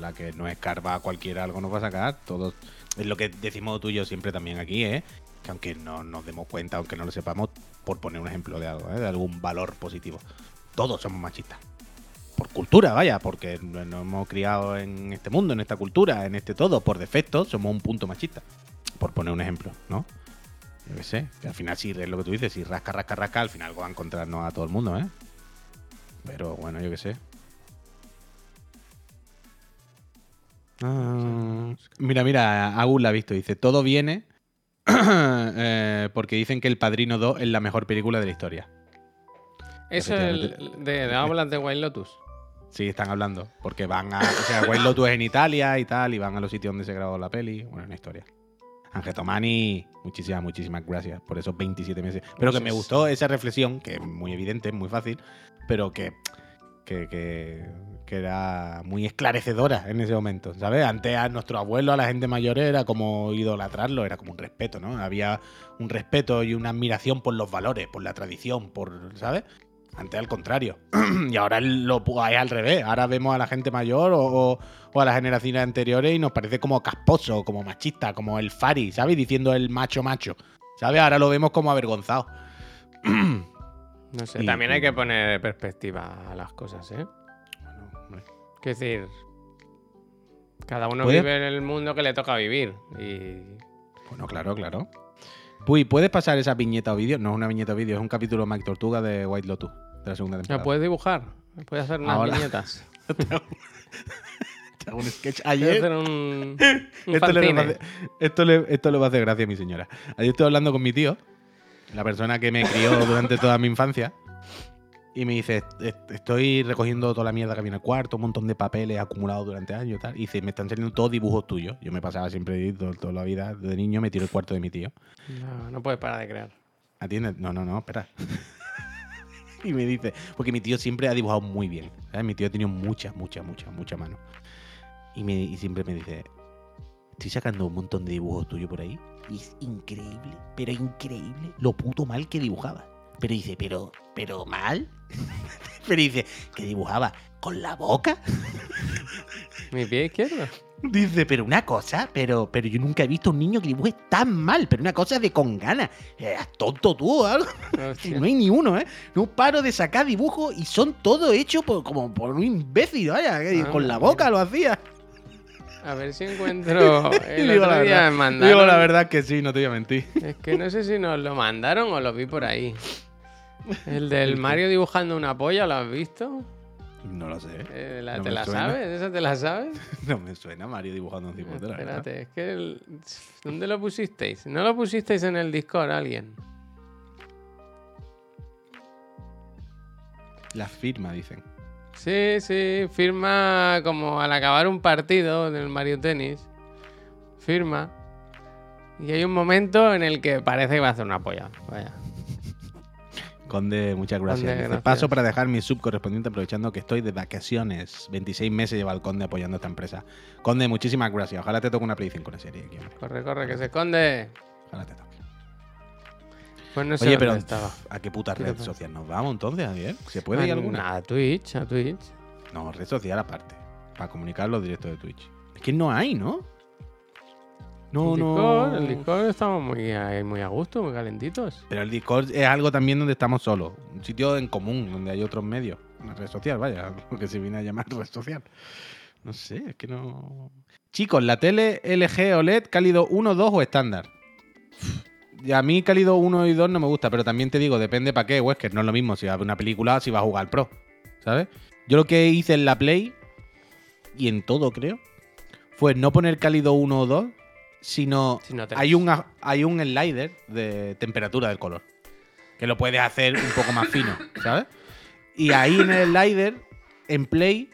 Speaker 2: La que no escarba a cualquiera algo nos va a sacar. Todo es lo que decimos tú y yo siempre también aquí, ¿eh? Que aunque no nos demos cuenta, aunque no lo sepamos, por poner un ejemplo de algo, ¿eh? de algún valor positivo. Todos somos machistas. Por cultura, vaya, porque no- nos hemos criado en este mundo, en esta cultura, en este todo. Por defecto, somos un punto machista. Por poner un ejemplo, ¿no? Yo qué sé, que al final sí es lo que tú dices, si rasca, rasca, rasca, al final va a encontrarnos a todo el mundo, ¿eh? Pero bueno, yo qué sé. Ah, mira, mira, Agus la ha visto, dice, todo viene eh, porque dicen que El Padrino 2 es la mejor película de la historia.
Speaker 1: Eso es el, de, de hablas de White Lotus.
Speaker 2: Sí, están hablando, porque van a... O sea, White Lotus es en Italia y tal, y van a los sitios donde se grabó la peli. Bueno, una historia. Ángel Tomani, muchísimas, muchísimas gracias por esos 27 meses. Pero que me gustó esa reflexión, que es muy evidente, muy fácil, pero que, que, que- que era muy esclarecedora en ese momento, ¿sabes? Antes a nuestro abuelo, a la gente mayor, era como idolatrarlo, era como un respeto, ¿no? Había un respeto y una admiración por los valores, por la tradición, por, ¿sabes? Antes al contrario. y ahora lo es al revés. Ahora vemos a la gente mayor o, o- o a las generaciones anteriores y nos parece como casposo, como machista, como el Fari, ¿sabes? Diciendo el macho macho. ¿Sabes? Ahora lo vemos como avergonzado.
Speaker 1: No sé,
Speaker 2: Y-
Speaker 1: también hay que poner perspectiva a las cosas, ¿eh?
Speaker 2: Bueno.
Speaker 1: Es decir, cada uno vive en el mundo que le toca vivir. Y
Speaker 2: Bueno, claro, claro. Puy, ¿puedes pasar esa viñeta o vídeo? No es una viñeta o vídeo, es un capítulo de Mike Tortuga de White Lotus, de la segunda
Speaker 1: ¿La
Speaker 2: temporada.
Speaker 1: puedes dibujar? ¿Puedes hacer unas
Speaker 2: Ahora.
Speaker 1: viñetas?
Speaker 2: Un sketch.
Speaker 1: ¿Puedes
Speaker 2: Ayer,
Speaker 1: un, un
Speaker 2: esto le, va a
Speaker 1: fanzine?
Speaker 2: hacer- esto, le, esto le va a hacer gracia a mi señora. Ayer estoy hablando con mi tío, la persona que me crió durante toda mi infancia, y me dice, "Est- estoy recogiendo toda la mierda que había en el cuarto, un montón de papeles acumulados durante años y tal. Y dice, me están saliendo todos dibujos tuyos. Yo me pasaba siempre todo- toda la vida de niño, me tiro el cuarto de mi tío.
Speaker 1: No, no puedes parar de crear.
Speaker 2: ¿Atiendes? No, no, no, espera. y me dice, porque mi tío siempre ha dibujado muy bien. ¿sabes? Mi tío ha tenido mucha, mucha, mucha, mucha mano. Y, me, y siempre me dice, estoy sacando un montón de dibujos tuyos por ahí. Y es increíble, pero increíble lo puto mal que dibujaba. Pero dice, pero, pero mal. pero dice, que dibujaba con la boca.
Speaker 1: Mi pie izquierdo.
Speaker 2: Dice, pero una cosa, pero, pero yo nunca he visto un niño que dibuje tan mal, pero una cosa de con ganas. ¿Eras tonto tú o algo?
Speaker 1: Hostia.
Speaker 2: No hay ni uno, ¿eh? No paro de sacar dibujos y son todos hechos por, como por un imbécil, vaya, que
Speaker 1: Ah,
Speaker 2: con la
Speaker 1: mira.
Speaker 2: boca lo hacía.
Speaker 1: A ver si encuentro. El
Speaker 2: Digo la
Speaker 1: otro día
Speaker 2: verdad.
Speaker 1: mandaron.
Speaker 2: Digo la verdad que sí, no te voy a mentir.
Speaker 1: Es que no sé si nos lo mandaron o lo vi por ahí. El del Mario dibujando una polla, ¿lo has visto?
Speaker 2: No lo sé.
Speaker 1: Eh, la-
Speaker 2: No
Speaker 1: ¿Te la
Speaker 2: suena.
Speaker 1: sabes? ¿Esa te la sabes?
Speaker 2: No me suena Mario dibujando un cipote, la verdad.
Speaker 1: Espérate, es que. el- ¿Dónde lo pusisteis? ¿No lo pusisteis en el Discord alguien?
Speaker 2: La firma, dicen.
Speaker 1: Sí, sí, firma como al acabar un partido del Mario Tennis. Firma. Y hay un momento en el que parece que va a hacer una polla. Vaya.
Speaker 2: Conde, muchas gracias.
Speaker 1: Conde, gracias.
Speaker 2: Paso para dejar mi sub correspondiente aprovechando que estoy de vacaciones. 26 meses lleva el Conde apoyando esta empresa. Conde, muchísimas gracias. Ojalá te toque una Play 5 en la serie.
Speaker 1: Corre, corre, que se esconde.
Speaker 2: Ojalá te toque.
Speaker 1: Pues no sé
Speaker 2: Oye, pero
Speaker 1: estaba.
Speaker 2: ¿a qué puta
Speaker 1: ¿Qué
Speaker 2: red social nos vamos entonces, Javier? ¿Se puede ir alguna?
Speaker 1: A Twitch, a Twitch.
Speaker 2: No, red social aparte. Para comunicar los directos de Twitch. Es que no hay, ¿no? No,
Speaker 1: el
Speaker 2: no.
Speaker 1: Discord, el Discord estamos muy, ahí muy a gusto, muy calentitos.
Speaker 2: Pero el Discord es algo también donde estamos solos. Un sitio en común, donde hay otros medios. Una red social, vaya, lo que se viene a llamar red social. No sé, es que no. Chicos, la tele LG OLED cálido 1, 2 o estándar. A mí cálido 1 y 2 no me gusta, pero también te digo, depende para qué, Wesker. No es lo mismo si va a ver una película o si va a jugar Pro. ¿Sabes? Yo lo que hice en la Play, y en todo creo, fue no poner cálido 1 o 2, sino
Speaker 1: Si no te-
Speaker 2: hay un, hay un slider de temperatura del color. Que lo puedes hacer un poco más fino, ¿sabes? Y ahí en el slider, en Play,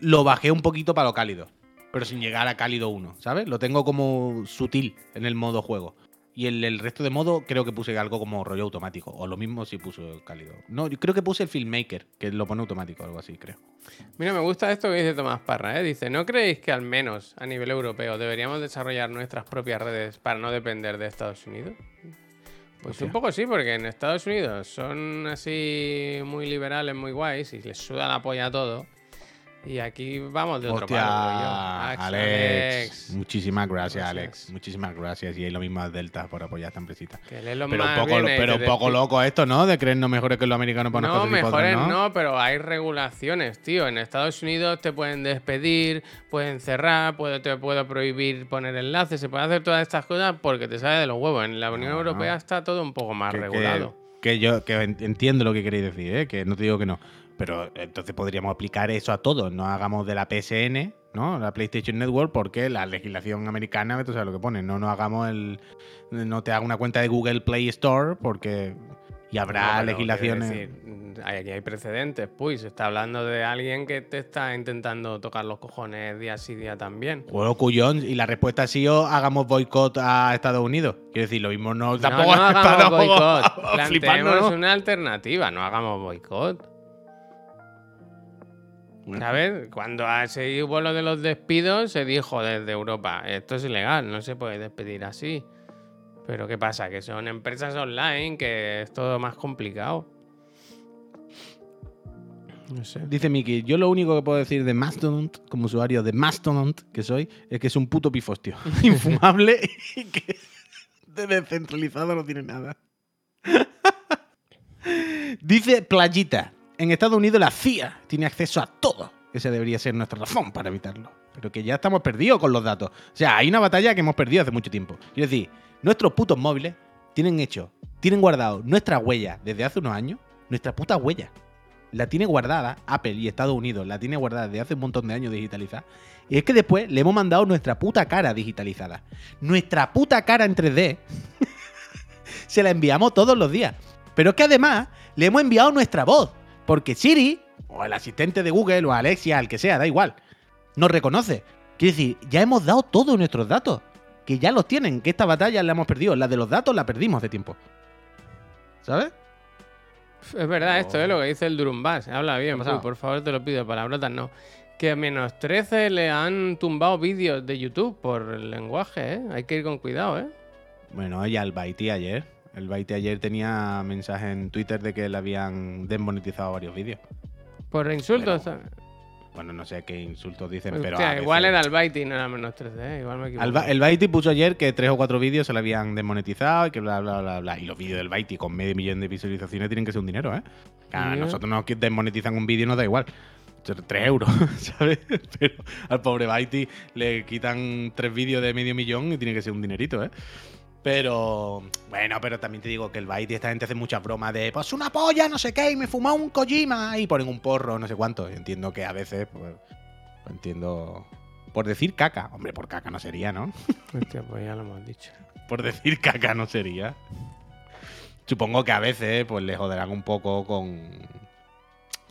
Speaker 2: lo bajé un poquito para lo cálido. Pero sin llegar a cálido 1, ¿sabes? Lo tengo como sutil en el modo juego. Y el resto de modo creo que puse algo como rollo automático. O lo mismo si puso el cálido. No, yo creo que puse el Filmmaker, que lo pone automático algo así, creo.
Speaker 1: Mira, me gusta esto que dice Tomás Parra, ¿eh? Dice, ¿no creéis que al menos a nivel europeo deberíamos desarrollar nuestras propias redes para no depender de Estados Unidos? Pues un poco sí, porque en Estados Unidos son así muy liberales, muy guays y les suda la polla a todo. Y aquí vamos de otro
Speaker 2: Hostia,
Speaker 1: palo, yo. Ax,
Speaker 2: Alex. Muchísimas gracias,
Speaker 1: Gracias.
Speaker 2: Alex. Muchísimas gracias. Y lo mismo a Delta por apoyar esta empresita.
Speaker 1: Que
Speaker 2: Pero un
Speaker 1: Musk
Speaker 2: poco,
Speaker 1: viene
Speaker 2: pero
Speaker 1: y
Speaker 2: un poco loco esto, ¿no? De creernos mejores que los americanos para
Speaker 1: No, mejores
Speaker 2: ¿no?
Speaker 1: no, pero hay regulaciones, tío. En Estados Unidos te pueden despedir, pueden cerrar, puede, te puede prohibir poner enlaces, se puede hacer todas estas cosas porque te sale de los huevos. En la Unión. Europea está todo un poco más
Speaker 2: que,
Speaker 1: regulado.
Speaker 2: que- que yo que en- entiendo lo que queréis decir, ¿eh? que no te digo que no. Pero entonces podríamos aplicar eso a todo. No hagamos de la PSN, ¿no? La PlayStation Network, porque la legislación americana, tú sabes lo que pone. No nos hagamos el. No te haga una cuenta de Google Play Store, porque. Y habrá
Speaker 1: No,
Speaker 2: legislaciones.
Speaker 1: decir, aquí hay precedentes, pues. Se está hablando de alguien que te está intentando tocar los cojones día sí día también.
Speaker 2: Juego cuyón, y la respuesta ha sido hagamos boicot a Estados Unidos. Quiero decir, lo mismo no. Tampoco
Speaker 1: no hagamos una alternativa, no hagamos boicot. ¿Sabes? Cuando ha- se hubo lo de los despidos, se dijo desde Europa, esto es ilegal, no se puede despedir así. Pero ¿qué pasa? Que son empresas online, que es todo más complicado. No sé.
Speaker 2: Dice Miki, yo lo único que puedo decir de Mastodon, como usuario de Mastodon que soy, es que es un puto pifostio. Infumable y que de descentralizado no tiene nada. Dice Playita, en Estados Unidos la CIA tiene acceso a todo. Esa debería ser nuestra razón para evitarlo. Pero que ya estamos perdidos con los datos. O sea, hay una batalla que hemos perdido hace mucho tiempo. Quiero decir, nuestros putos móviles tienen hecho, tienen guardado nuestra huella desde hace unos años, nuestra puta huella la tiene guardada Apple y Estados Unidos, la tiene guardada desde hace un montón de años digitalizada. Y es que después le hemos mandado nuestra puta cara digitalizada. Nuestra puta cara en 3D se la enviamos todos los días. Pero es que además le hemos enviado nuestra voz. Porque Siri, o el asistente de Google, o Alexia, el que sea, da igual, nos reconoce. Quiere decir, ya hemos dado todos nuestros datos. Que ya los tienen, que esta batalla la hemos perdido. La de los datos la perdimos hace tiempo. ¿Sabes?
Speaker 1: Es verdad esto, ¿eh? Lo que dice el Durumbas. Habla bien? Puy, por favor, te lo pido. Palabrotas no. Que a menos 13 le han tumbado vídeos de YouTube por el lenguaje, ¿eh? Hay que ir con cuidado, ¿eh?
Speaker 2: Bueno, ya el Baiti ayer. El Baiti ayer tenía mensaje en Twitter de que le habían desmonetizado varios vídeos.
Speaker 1: Por insultos.
Speaker 2: Bueno, no sé qué insultos dicen, pero. A
Speaker 1: igual
Speaker 2: veces-
Speaker 1: era el Baiti no era menos 13, ¿eh? Igual me equivoco.
Speaker 2: El Baiti puso ayer que tres o cuatro vídeos se le habían desmonetizado y que bla, bla, bla, bla. Y los vídeos del Baiti con medio millón de visualizaciones tienen que ser un dinero, ¿eh? Claro, nosotros nos desmonetizan un vídeo y nos da igual. Tres euros, ¿sabes? Pero al pobre Baiti le quitan tres vídeos de medio millón y tiene que ser un dinerito, ¿eh? Pero, bueno, pero también te digo que el Baiti, esta gente hace muchas bromas de, pues una polla, no sé qué, y me fumó un Kojima, y ponen un porro, no sé cuánto. Y entiendo que a veces, pues, pues entiendo. Por decir caca. Hombre, por caca no sería, ¿no?
Speaker 1: Hostia, pues ya lo hemos dicho.
Speaker 2: por decir caca no sería. Supongo que a veces, pues, le joderán un poco con.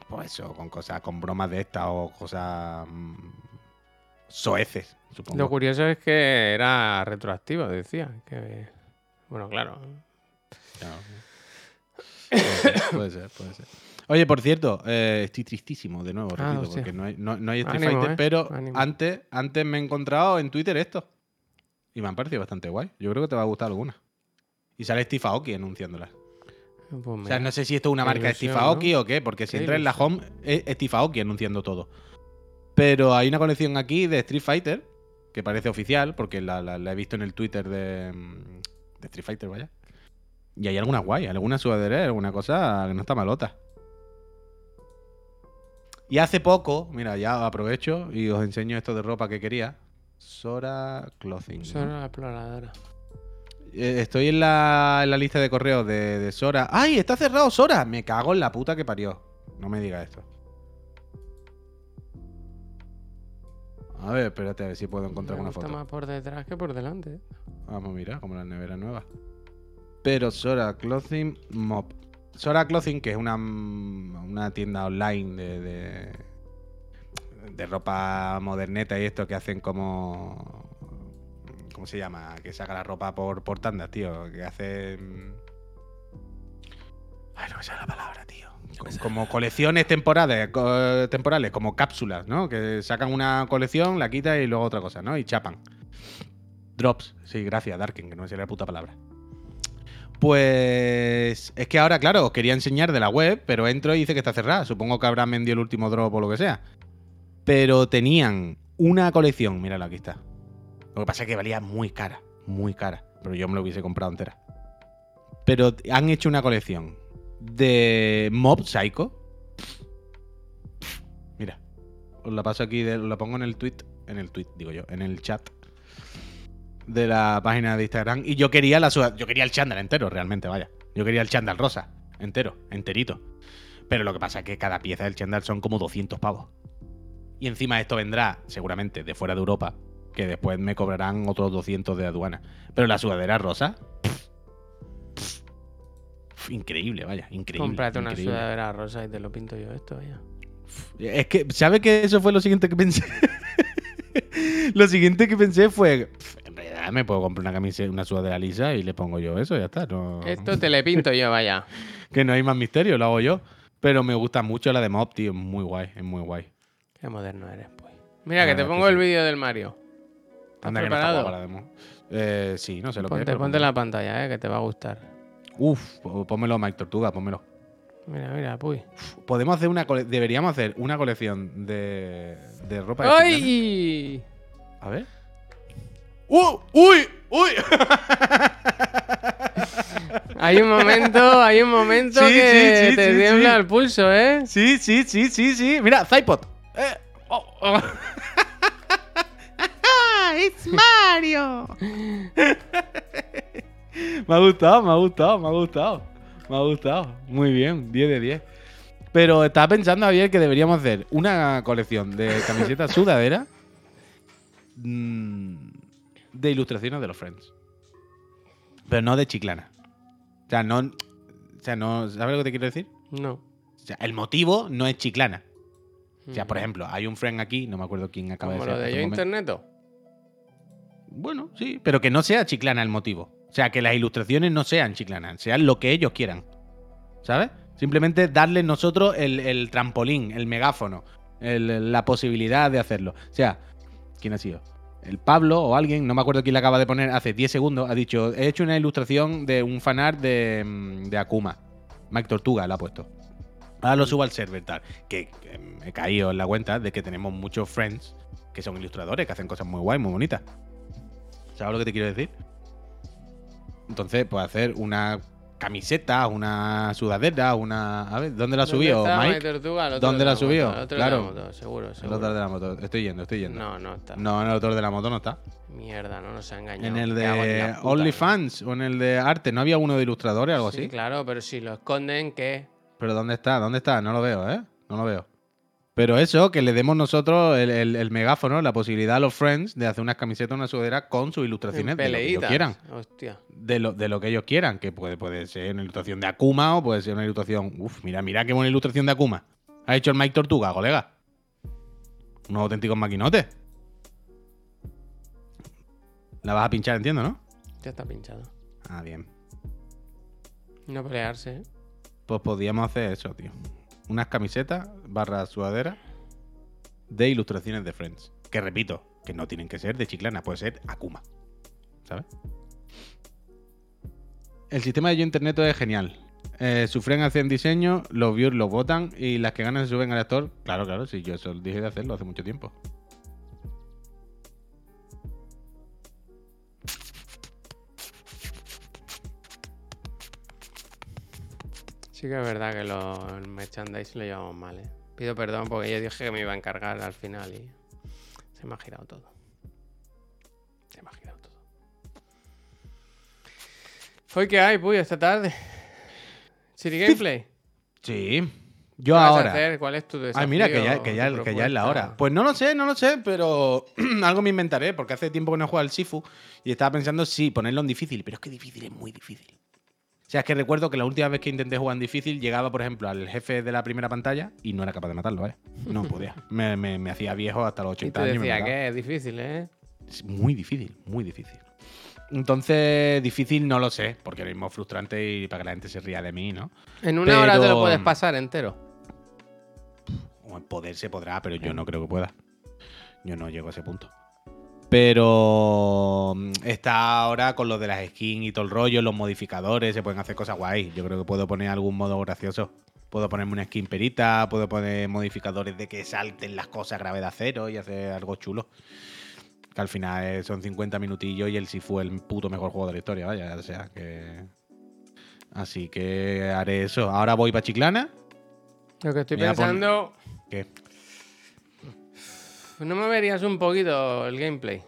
Speaker 2: Pues eso, con cosas, con bromas de estas o cosas. mm, soeces, supongo.
Speaker 1: Lo curioso es que era retroactivo, decía. Que... Bueno, claro.
Speaker 2: Claro. puede ser, puede ser. Oye, por cierto, eh, estoy tristísimo de nuevo,
Speaker 1: Ah,
Speaker 2: repito, porque no hay, no, no hay Street
Speaker 1: Ánimo,
Speaker 2: Fighter,
Speaker 1: eh,
Speaker 2: pero
Speaker 1: ánimo.
Speaker 2: antes, antes me he encontrado en Twitter esto. Y me han parecido bastante guay. Yo creo que te va a gustar alguna. Y sale Steve Aoki anunciándola.
Speaker 1: Pues
Speaker 2: O sea, no sé si esto es una marca de Steve Aoki
Speaker 1: ¿no?
Speaker 2: o qué, porque si entras en la home es Steve Aoki anunciando todo. Pero hay una colección aquí de Street Fighter que parece oficial, porque la, la- la he visto en el Twitter de, mm, de Street Fighter, vaya. Y hay alguna guay, alguna sudadera, alguna cosa que no está malota. Y hace poco, mira, ya aprovecho y os enseño esto de ropa que quería. Sora Clothing.
Speaker 1: Sora la exploradora.
Speaker 2: Eh, Estoy en la, en la lista de correos de, de Sora. ¡Ay, está cerrado Sora! Me cago en la puta que parió. No me diga esto. A ver, espérate a ver si puedo encontrar
Speaker 1: Me
Speaker 2: una
Speaker 1: gusta
Speaker 2: foto.
Speaker 1: más por detrás que por delante.
Speaker 2: Vamos a mirar, como la nevera nueva. Pero Sora Clothing Mop. Sora Clothing, que es una, una tienda online de, de, de ropa moderneta y esto que hacen como. ¿Cómo se llama? Que saca la ropa por, por tandas, tío. Que hacen. Ay, no me sale la palabra, tío. Co- Como colecciones temporales, temporales, como cápsulas, ¿no? Que sacan una colección, la quitan y luego otra cosa, ¿no? Y chapan. Drops. Sí, gracias, Darken, que no me sale la puta palabra. Pues es que ahora, claro, os quería enseñar de la web, pero entro y dice que está cerrada. Supongo que habrán vendido el último drop o lo que sea. Pero tenían una colección, míralo, aquí está. Lo que pasa es que valía muy cara, muy cara. Pero yo me lo hubiese comprado entera. Pero han hecho una colección de Mob Psycho. Mira, os la paso aquí, os la pongo en el tweet, en el tweet, digo yo, en el chat de la página de Instagram. Y yo quería la yo quería el chándal entero, realmente, vaya. Yo quería el chándal rosa, entero, enterito. Pero lo que pasa es que cada pieza del chándal son como 200 pavos. Y encima esto vendrá, seguramente, de fuera de Europa, que después me cobrarán otros 200 de aduana. Pero la sudadera rosa, increíble, vaya, increíble.
Speaker 1: Cómprate una
Speaker 2: increíble.
Speaker 1: sudadera rosa y te lo pinto yo esto, vaya.
Speaker 2: Es que, ¿sabes que eso fue lo siguiente que pensé? lo siguiente que pensé fue, "Pff, en realidad me puedo comprar una camiseta, una sudadera lisa y le pongo yo eso, ya está. No,
Speaker 1: Esto te le pinto yo, vaya.
Speaker 2: Que no hay más misterio, lo hago yo. Pero me gusta mucho la de Mob, tío, es muy guay, es muy guay.
Speaker 1: Qué moderno eres, pues. Mira, que te
Speaker 2: que
Speaker 1: pongo
Speaker 2: sí.
Speaker 1: el vídeo del Mario. ¿Estás
Speaker 2: Anda que no está
Speaker 1: preparado?
Speaker 2: guapa la de Mob. Eh, sí, no sé lo que es.
Speaker 1: ponte ponte en la pantalla, eh, que te va a gustar.
Speaker 2: Uf, pó- pónmelo, Mike Tortuga, pónmelo.
Speaker 1: Mira, mira, puy.
Speaker 2: Podemos hacer una cole- deberíamos hacer una colección de, de ropa de.
Speaker 1: ¡Ay!
Speaker 2: A ver. ¡Uh! ¡Uy! ¡Uy!
Speaker 1: Hay un momento, hay un momento
Speaker 2: Sí,
Speaker 1: que
Speaker 2: sí, sí,
Speaker 1: te
Speaker 2: sí,
Speaker 1: tiembla
Speaker 2: sí.
Speaker 1: el pulso, ¿eh?
Speaker 2: Sí, sí, sí, sí, sí. Mira, Zypod. Eh, oh, oh. ¡It's Mario! me ha gustado, me ha gustado, me ha gustado. Me ha gustado. Muy bien, 10 de 10. Pero estaba pensando, Javier, que deberíamos hacer una colección de camisetas sudaderas mm, de ilustraciones de los Friends. Pero no de chiclana. O sea, no. O sea, no. ¿Sabes lo que te quiero decir?
Speaker 1: No.
Speaker 2: O sea, el motivo no es chiclana. O sea, por
Speaker 1: Mm.
Speaker 2: ejemplo, hay un friend aquí, no me acuerdo quién acaba
Speaker 1: Como
Speaker 2: de ser.
Speaker 1: lo de yo
Speaker 2: momento.
Speaker 1: interneto.
Speaker 2: Bueno, sí, pero que no sea chiclana el motivo. O sea, que las ilustraciones no sean chiclanas, sean lo que ellos quieran. ¿Sabes? Simplemente darles nosotros el, trampolín, el megáfono, la posibilidad de hacerlo. O sea, ¿quién ha sido? El Pablo o alguien, no me acuerdo quién le acaba de poner hace 10 segundos, ha dicho, he hecho una ilustración de un fanart de, mm, de Akuma. Mike Tortuga la ha puesto. Ahora lo subo al server, tal. Que, he caído en la cuenta de que tenemos muchos friends que son ilustradores, que hacen cosas muy guay, muy bonitas. ¿Sabes lo que te quiero decir? Entonces, pues hacer una camiseta, una sudadera, una. A ver, ¿dónde la ha subido,
Speaker 1: ¿Dónde está
Speaker 2: Mike?
Speaker 1: Tortuga? El
Speaker 2: ¿Dónde
Speaker 1: de
Speaker 2: la
Speaker 1: el otro
Speaker 2: Claro.
Speaker 1: de la moto, seguro,
Speaker 2: El
Speaker 1: seguro.
Speaker 2: otro de la moto. Estoy yendo, estoy yendo.
Speaker 1: No, no está.
Speaker 2: No, en el autor de la moto no está.
Speaker 1: Mierda, no nos ha engañado.
Speaker 2: En el de OnlyFans o en el de arte, ¿no había uno de ilustradores o algo
Speaker 1: Sí,
Speaker 2: así?
Speaker 1: claro, pero si lo esconden, ¿qué?
Speaker 2: Pero ¿dónde está? ¿Dónde está? No lo veo, ¿eh? No lo veo. Pero eso, que le demos nosotros el, el- el megáfono, la posibilidad a los friends de hacer unas camisetas, una sudadera con sus ilustraciones de lo que ellos quieran.
Speaker 1: Hostia.
Speaker 2: de lo, de lo que ellos quieran, que puede, puede ser una ilustración de Akuma o puede ser una ilustración. Uf, mira, mira qué buena ilustración de Akuma. Ha hecho el Mike Tortuga, colega. Unos auténticos maquinotes. La vas a pinchar, entiendo, ¿no?
Speaker 1: Ya está pinchado.
Speaker 2: Ah, bien.
Speaker 1: No pelearse, ¿eh?
Speaker 2: Pues podríamos hacer eso, tío. Unas camisetas barra sudadera de ilustraciones de Friends. Que repito, que no tienen que ser de Chiclana, puede ser Akuma. ¿Sabes? El sistema de yo internet es genial. Eh, sufren hacen diseño, los views los votan y las que ganan se suben al actor. Claro, claro, sí, yo eso dije de hacerlo hace mucho tiempo.
Speaker 1: Sí que es verdad que los el merchandise lo llevamos mal, ¿eh? Pido perdón porque yo dije que me iba a encargar al final y se me ha girado todo. Se me ha girado todo. ¿Hoy qué hay, Puyo, esta tarde? ¿City Gameplay?
Speaker 2: Sí.
Speaker 1: ¿Qué
Speaker 2: Yo
Speaker 1: vas a
Speaker 2: ahora.
Speaker 1: hacer? ¿Cuál es tu desafío?
Speaker 2: Ay, mira, que ya, que ya,
Speaker 1: tu
Speaker 2: que ya es la hora. Pues no lo sé, no lo sé, pero algo me inventaré, porque hace tiempo que no he jugado al Sifu y estaba pensando sí, ponerlo en difícil, pero es que difícil es muy difícil. O sea, es que recuerdo que la última vez que intenté jugar en difícil llegaba, por ejemplo, al jefe de la primera pantalla y no era capaz de matarlo, ¿vale? No podía. Me, me- me hacía viejo hasta los
Speaker 1: Y
Speaker 2: 80
Speaker 1: te
Speaker 2: años. y me
Speaker 1: decía que es difícil, ¿eh?
Speaker 2: Es muy difícil, muy difícil. Entonces, difícil no lo sé, porque lo mismo es frustrante y para que la gente se ría de mí, ¿no?
Speaker 1: En una hora te lo puedes pasar entero.
Speaker 2: O en poder se podrá, pero yo no creo que pueda. Yo no llego a ese punto. Pero mm, está ahora con lo de las skins y todo el rollo, los modificadores, se pueden hacer cosas guay. Yo creo que puedo poner algún modo gracioso. Puedo ponerme una skin perita, puedo poner modificadores de que salten las cosas a gravedad cero y hacer algo chulo. Que al final eh, son 50 minutillos y el Sifu es el puto mejor juego de la historia, vaya. O sea que. Así que haré eso. Ahora voy para Chiclana.
Speaker 1: Lo que estoy pensando...
Speaker 2: ¿Qué?
Speaker 1: ¿No me verías un poquito el gameplay?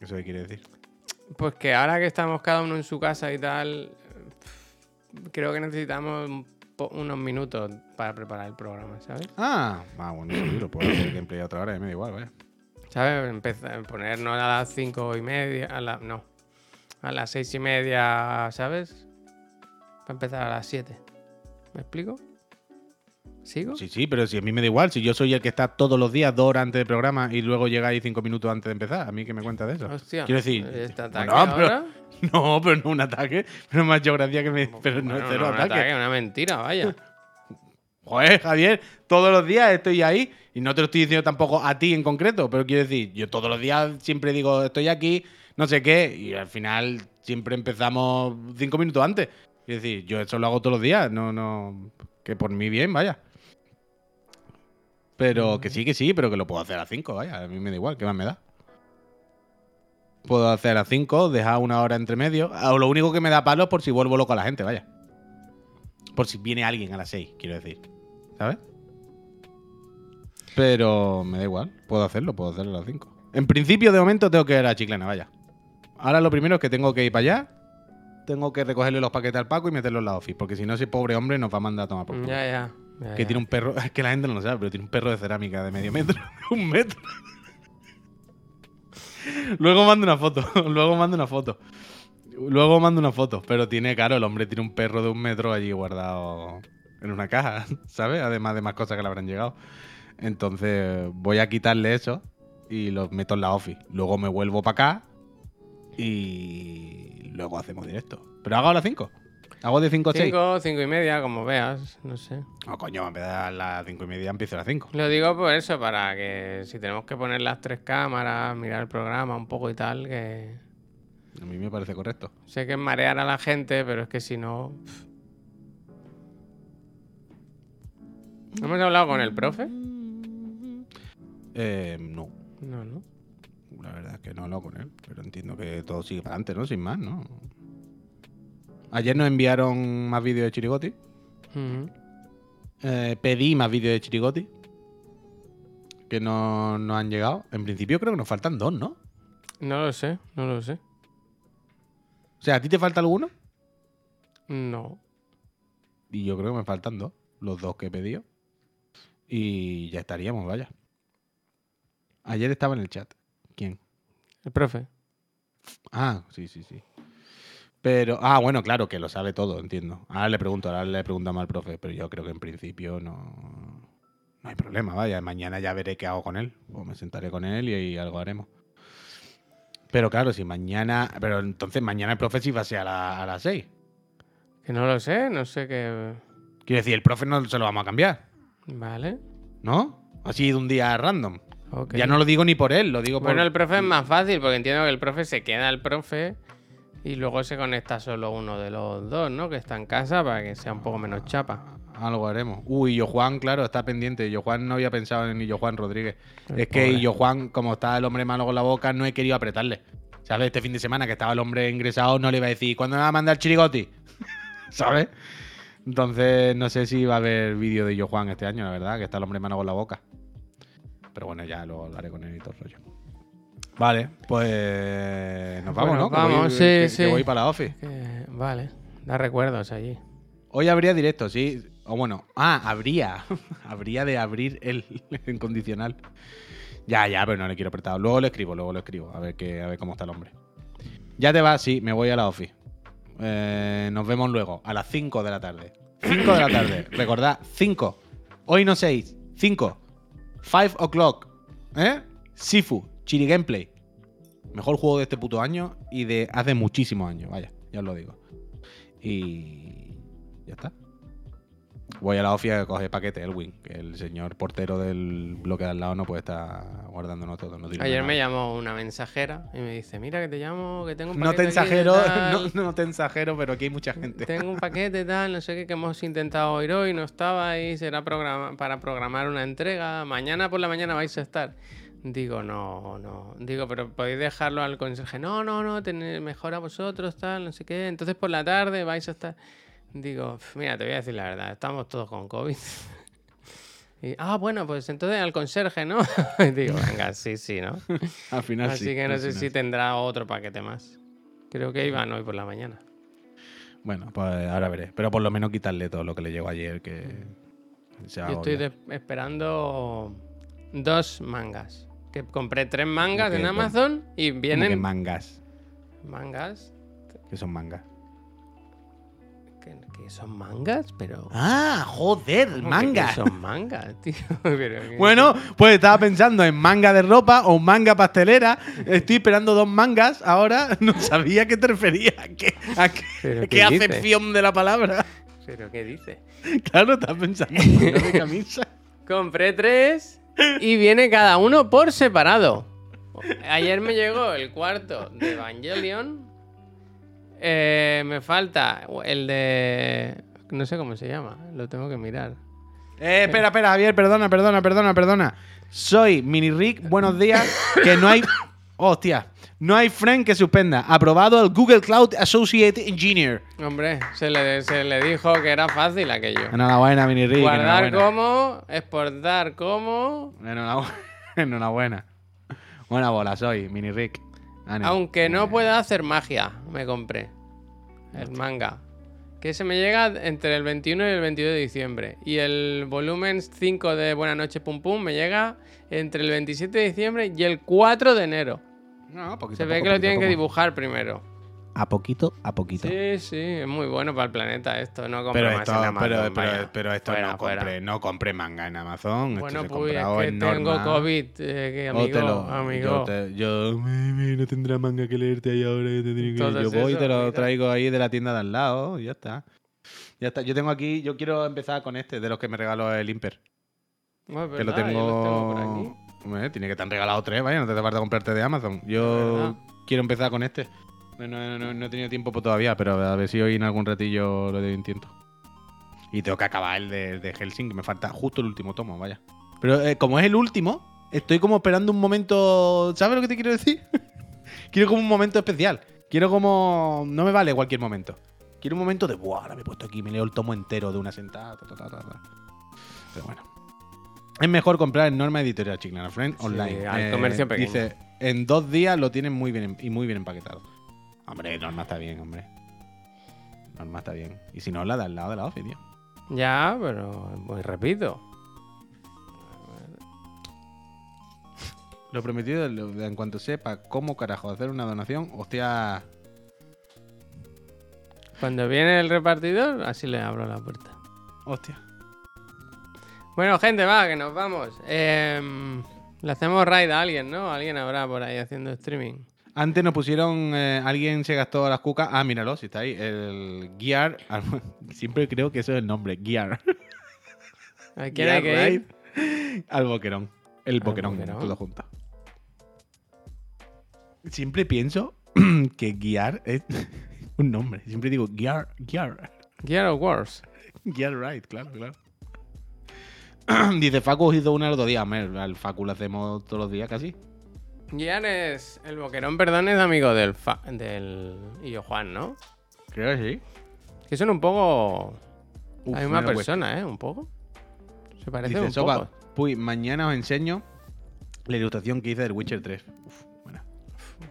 Speaker 2: ¿Eso qué quiere decir?
Speaker 1: Pues que ahora que estamos cada uno en su casa y tal, creo que necesitamos un unos minutos para preparar el programa, ¿sabes?
Speaker 2: Ah, ah bueno, lo puedo hacer gameplay a otra hora, y me da igual, vaya.
Speaker 1: ¿Sabes? Empezar, ponernos a las cinco y media, a la, no, a las seis y media, ¿sabes? Para empezar a las siete. ¿Me explico? ¿Sigo?
Speaker 2: Sí, sí, pero si a mí me da igual, si yo soy el que está todos los días dos horas antes del programa y luego llegáis cinco minutos antes de empezar, a mí que me cuenta de eso.
Speaker 1: Hostia.
Speaker 2: Quiero decir,
Speaker 1: ¿Este ataque
Speaker 2: no, pero-? No, pero no un ataque, pero ha hecho gracia que me. Pero no es
Speaker 1: Bueno,
Speaker 2: cero
Speaker 1: no, un
Speaker 2: ataque.
Speaker 1: ataque, una mentira, vaya.
Speaker 2: Joder, Javier, todos los días estoy ahí y no te lo estoy diciendo tampoco a ti en concreto, pero quiero decir, yo todos los días siempre digo, estoy aquí, no sé qué, y al final siempre empezamos cinco minutos antes. Quiero decir, yo eso lo hago todos los días, no, no, que por mí bien, vaya. Pero que sí, que sí, pero que lo puedo hacer a cinco, vaya, a mí me da igual, ¿qué más me da? Puedo hacer a cinco, dejar una hora entre medio. O lo único que me da palo es por si vuelvo loco a la gente, vaya. Por si viene alguien a las 6, quiero decir. ¿Sabes? Pero me da igual. Puedo hacerlo, puedo hacerlo a las 5. En principio, de momento, tengo que ir a Chiclana, vaya. Ahora lo primero es que tengo que ir para allá. Tengo que recogerle los paquetes al Paco y meterlos en la office. Porque si no, ese pobre hombre nos va a mandar a tomar por culo.
Speaker 1: ya, ya. Ya,
Speaker 2: Que
Speaker 1: ya.
Speaker 2: tiene un perro, es que la gente no lo sabe, pero tiene un perro de cerámica de medio metro, un metro. Luego mando una foto, luego mando una foto. Luego mando una foto, pero tiene, claro, el hombre tiene un perro de un metro allí guardado en una caja, ¿sabes? Además de más cosas que le habrán llegado. Entonces voy a quitarle eso y los meto en la office. Luego me vuelvo para acá y luego hacemos directo. Pero hago a las 5. Hago de 5 a 6.
Speaker 1: Cinco, cinco y media, como veas, no sé.
Speaker 2: No, coño, en vez de a las 5 y media empiezo a las 5.
Speaker 1: Lo digo por eso, para que si tenemos que poner las tres cámaras, mirar el programa un poco y tal, que
Speaker 2: A mí me parece correcto.
Speaker 1: sé que es marear a la gente, pero es que si no... ¿Hemos hablado con el profe?
Speaker 2: Eh, no,
Speaker 1: No, no.
Speaker 2: la verdad es que no he hablado con él, pero entiendo que todo sigue para adelante, ¿no? Sin más, ¿no? Ayer nos enviaron más vídeos de Chirigoti. Eh, pedí más vídeos de Chirigoti. Que no nos han llegado. En principio creo que nos faltan dos, ¿no?
Speaker 1: No lo sé, no lo sé.
Speaker 2: O sea, ¿a ti te falta alguno?
Speaker 1: No.
Speaker 2: Y yo creo que me faltan dos. Los dos que he pedido. Y ya estaríamos, vaya. Ayer estaba en el chat. ¿Quién?
Speaker 1: El profe.
Speaker 2: Ah, sí, sí, sí. Pero, ah, bueno, claro, que lo sabe todo, entiendo. Ahora le pregunto, ahora le preguntamos al profe, pero yo creo que en principio no, no hay problema, vaya. Mañana ya veré qué hago con él. O me sentaré con él y, y algo haremos. Pero claro, si mañana. Pero entonces mañana el profe sí va a ser a, la- a las 6.
Speaker 1: Que no lo sé, no sé qué.
Speaker 2: Quiero decir, el profe no se lo vamos a cambiar,
Speaker 1: Vale.
Speaker 2: ¿no? Así de un día random. Ya no lo digo ni por él, lo digo por.
Speaker 1: Bueno, el profe es más fácil porque entiendo que el profe se queda el profe y luego se conecta solo uno de los dos, ¿no? Que está en casa para que sea un poco menos chapa.
Speaker 2: Algo haremos. Uy, yo Juan, claro, está pendiente. Yo Juan no había pensado en Yo Juan Rodríguez.
Speaker 1: El
Speaker 2: es que. Yo Juan, como está el hombre malo con la boca, no he querido apretarle. ¿Sabes? Este fin de semana que estaba el hombre ingresado, no le iba a decir, ¿cuándo me va a mandar chirigoti? ¿Sabes? Entonces, no sé si va a haber vídeo de Yo Juan este año, la verdad, que está el hombre malo con la boca. Pero bueno, ya lo hablaré con él y todo el rollo. Vale, pues nos vamos,
Speaker 1: Bueno,
Speaker 2: ¿no? Que
Speaker 1: vamos,
Speaker 2: voy-
Speaker 1: sí,
Speaker 2: que- que
Speaker 1: sí.
Speaker 2: voy para la office.
Speaker 1: Que- vale, da recuerdos allí.
Speaker 2: Hoy habría directo, sí. O bueno, ah, habría. habría de abrir el en condicional. Ya, ya, pero no le quiero apretar. Luego lo escribo, luego lo escribo. A ver, qué, a ver cómo está el hombre. Ya te vas, sí, me voy a la office. Eh, nos vemos luego, a las 5 de la tarde. 5 de la tarde. Recordad, 5. Hoy no 6. 5. 5 o'clock. ¿Eh? Sifu, Chiri Gameplay. Mejor juego de este puto año y de hace muchísimos años. Vaya, ya os lo digo. Y ya está. Voy a la ofia a coger paquete, Elwin, que el señor portero del bloque de al lado no puede estar guardándonos todo. No
Speaker 1: Ayer me llamó una mensajera y me dice, mira que te llamo, que tengo un
Speaker 2: No te
Speaker 1: paquete aquí de
Speaker 2: ensajero, no, no te ensajero, pero aquí hay mucha gente.
Speaker 1: Tengo un paquete tal, no sé qué, que hemos intentado oír hoy, no estaba y será programa- para programar una entrega. Mañana por la mañana vais a estar. Digo, no, no. Digo, pero podéis dejarlo al conserje. No, no, no, tener, mejor a vosotros, tal, no sé qué. Entonces por la tarde vais a estar. Digo, "Pf, mira, te voy a decir la verdad, estamos todos con COVID. Y, ah, bueno, pues entonces al conserje, ¿no? Y digo, venga, sí, sí, ¿no?
Speaker 2: Al final
Speaker 1: Así
Speaker 2: sí,
Speaker 1: que no sé
Speaker 2: final
Speaker 1: si tendrá otro paquete más. Creo que iban hoy por la mañana.
Speaker 2: Bueno, pues ahora veré. Pero por lo menos quitarle todo lo que le llegó ayer, que se va
Speaker 1: Yo estoy esperando dos mangas. Que compré tres mangas
Speaker 2: ¿Cómo
Speaker 1: en Amazon y
Speaker 2: ¿Cómo que
Speaker 1: vienen
Speaker 2: mangas.
Speaker 1: mangas.
Speaker 2: que son mangas?
Speaker 1: ¿Que, que son mangas? Pero.
Speaker 2: Ah, joder,
Speaker 1: ¿cómo que-
Speaker 2: manga.
Speaker 1: que son mangas, tío. Pero
Speaker 2: Bueno, pues estaba pensando en manga de ropa o manga pastelera. Estoy esperando dos mangas. Ahora no sabía a qué te referías. ¿A qué, a qué-
Speaker 1: ¿Pero
Speaker 2: qué
Speaker 1: qué
Speaker 2: acepción de la palabra?
Speaker 1: ¿Pero qué dice?
Speaker 2: Claro, estaba pensando en manga de camisa.
Speaker 1: Compré tres y viene cada uno por separado. Ayer me llegó el cuarto de Evangelion. Eh, me falta el de. No sé cómo se llama, lo tengo que mirar.
Speaker 2: Eh, espera, espera, Javier, perdona, perdona, perdona, perdona. Soy Mini Rick, buenos días. Que no hay. Hostia, no hay friend que suspenda. Aprobado el Google Cloud Associate Engineer.
Speaker 1: Hombre, se le, se le dijo que era fácil aquello.
Speaker 2: Enhorabuena, Mini Rick.
Speaker 1: Guardar
Speaker 2: enhorabuena.
Speaker 1: como, exportar como.
Speaker 2: Enhorabuena. Enhorabuena. Buena bola, soy Mini Rick. Ánimo.
Speaker 1: Aunque no pueda hacer magia, me compré. El manga. Que se me llega entre el 21 y el 22 de diciembre. Y el volumen 5 de Buena Noche Pum Pum me llega entre el 27 de diciembre y el 4 de enero.
Speaker 2: No, poquito
Speaker 1: Se
Speaker 2: a
Speaker 1: ve
Speaker 2: poco,
Speaker 1: que lo tienen que dibujar primero.
Speaker 2: A poquito a poquito.
Speaker 1: Sí, sí, es muy bueno para el planeta esto. No compro
Speaker 2: Pero
Speaker 1: más
Speaker 2: esto,
Speaker 1: en Amazon,
Speaker 2: pero, pero,
Speaker 1: vaya.
Speaker 2: pero esto
Speaker 1: Fuera,
Speaker 2: no, compre, compre manga en Amazon.
Speaker 1: Bueno,
Speaker 2: esto se
Speaker 1: pues es
Speaker 2: comprado
Speaker 1: que
Speaker 2: en
Speaker 1: tengo
Speaker 2: norma.
Speaker 1: COVID, eh, que amigo,
Speaker 2: te lo-
Speaker 1: amigo.
Speaker 2: Yo, te- yo, "Mimi, no tendrá manga que leerte ahí ahora. yo te tengo que-".
Speaker 1: Entonces
Speaker 2: yo voy y te lo
Speaker 1: mira.
Speaker 2: traigo ahí de la tienda de al lado. y Ya está. Ya está. Yo tengo aquí, yo quiero empezar con este, de los que me regaló el Imper.
Speaker 1: No, es
Speaker 2: que lo tengo.
Speaker 1: los tengo por aquí.
Speaker 2: Hombre, tiene que te han regalado tres, vaya, no te falta comprarte de Amazon. Yo quiero empezar con este. No, no, no- no he tenido tiempo todavía, pero a ver si hoy en algún ratillo lo intento. Y tengo que acabar el de, de Helsinki, me falta justo el último tomo, vaya. Pero eh, como es el último, estoy como esperando un momento. ¿Sabes lo que te quiero decir? quiero como un momento especial. Quiero como. No me vale cualquier momento. Quiero un momento de. Buah, ahora me he puesto aquí, me leo el tomo entero de una sentada. ta, ta, ta, ta, ta". Pero bueno. Es mejor comprar en Norma Editorial Chiclana Friend
Speaker 1: Sí,
Speaker 2: online. Eh,
Speaker 1: al comercio pequeño.
Speaker 2: Dice, en dos días lo tienen muy bien y muy bien empaquetado. Hombre, Norma está bien, hombre. Norma está bien. Y si no, la de al lado de la office, tío.
Speaker 1: Ya, pero pues repito.
Speaker 2: Lo prometido en cuanto sepa cómo carajo hacer una donación, hostia.
Speaker 1: Cuando viene el repartidor, así le abro la puerta.
Speaker 2: Hostia.
Speaker 1: Bueno, gente, va, que nos vamos. Em, le hacemos raid a alguien, ¿no? Alguien habrá por ahí haciendo streaming.
Speaker 2: Antes nos pusieron, eh, alguien se gastó las cucas. Ah, míralo, si está ahí. El Gear. Siempre creo que eso es el nombre, Gear.
Speaker 1: ¿A quién hay que ir?
Speaker 2: Ride Al boquerón. El boquerón,
Speaker 1: boquerón.
Speaker 2: todo junto. Siempre pienso que guiar es un nombre. Siempre digo Gear, Gear.
Speaker 1: Gear of Wars.
Speaker 2: Gear Ride, claro, claro. Dice, Facu hizo una el otro día. Hombre, al Facu lo hacemos todos los días casi.
Speaker 1: Gear es. El boquerón, perdón, es amigo del. Fa- del. Y yo, Juan, ¿no?
Speaker 2: Creo que sí.
Speaker 1: Que son un poco.
Speaker 2: Uf,
Speaker 1: la misma
Speaker 2: pues.
Speaker 1: persona, ¿eh? Un poco. Se parecen
Speaker 2: Dice,
Speaker 1: un
Speaker 2: Sopa,
Speaker 1: poco.
Speaker 2: Puy, mañana os enseño la ilustración que hice del Witcher 3. Uf, buena.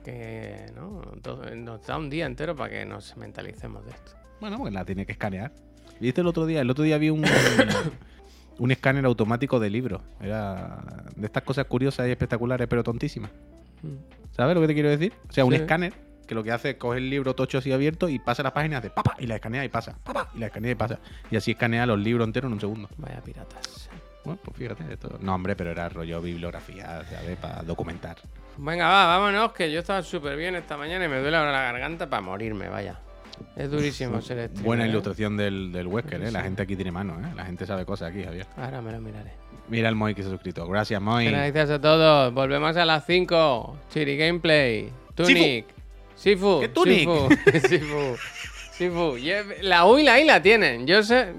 Speaker 1: Que. ¿no? Todo- nos da un día entero para que nos mentalicemos de esto.
Speaker 2: Bueno, pues la tiene que escanear. ¿Viste el otro día? El otro día vi un, un escáner automático de libros. Era de estas cosas curiosas y espectaculares, pero tontísimas.
Speaker 1: Mm.
Speaker 2: ¿Sabes lo que te quiero decir? O sea, un
Speaker 1: Sí.
Speaker 2: escáner que lo que hace es coger el libro tocho así abierto y pasa las páginas de papa y la escanea y pasa, papa y la escanea y pasa. Y así escanea los libros enteros en un segundo.
Speaker 1: Vaya piratas.
Speaker 2: Bueno, pues fíjate, esto. No, hombre, pero era rollo bibliografía, ¿sabes? Para documentar.
Speaker 1: Venga, va, vámonos, que yo estaba súper bien esta mañana y me duele ahora la garganta para morirme, vaya. Es durísimo ser streamer,
Speaker 2: Buena
Speaker 1: ¿eh?
Speaker 2: ilustración del, del Wesker, ¿eh? La gente aquí tiene mano, ¿eh? La gente sabe cosas aquí, Javier.
Speaker 1: Ahora me lo miraré.
Speaker 2: Mira el Moy que se ha suscrito. Gracias, Moy.
Speaker 1: Gracias a todos. Volvemos a las 5. Chiri Gameplay. Tunic. Sifu.
Speaker 2: ¿Qué Tunic?
Speaker 1: Sifu. Sifu. La U y la I la tienen. Yo sé.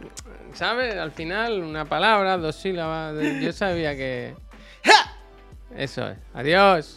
Speaker 1: ¿Sabes? Al final, una palabra, dos sílabas. Yo sabía que. Eso es. Adiós.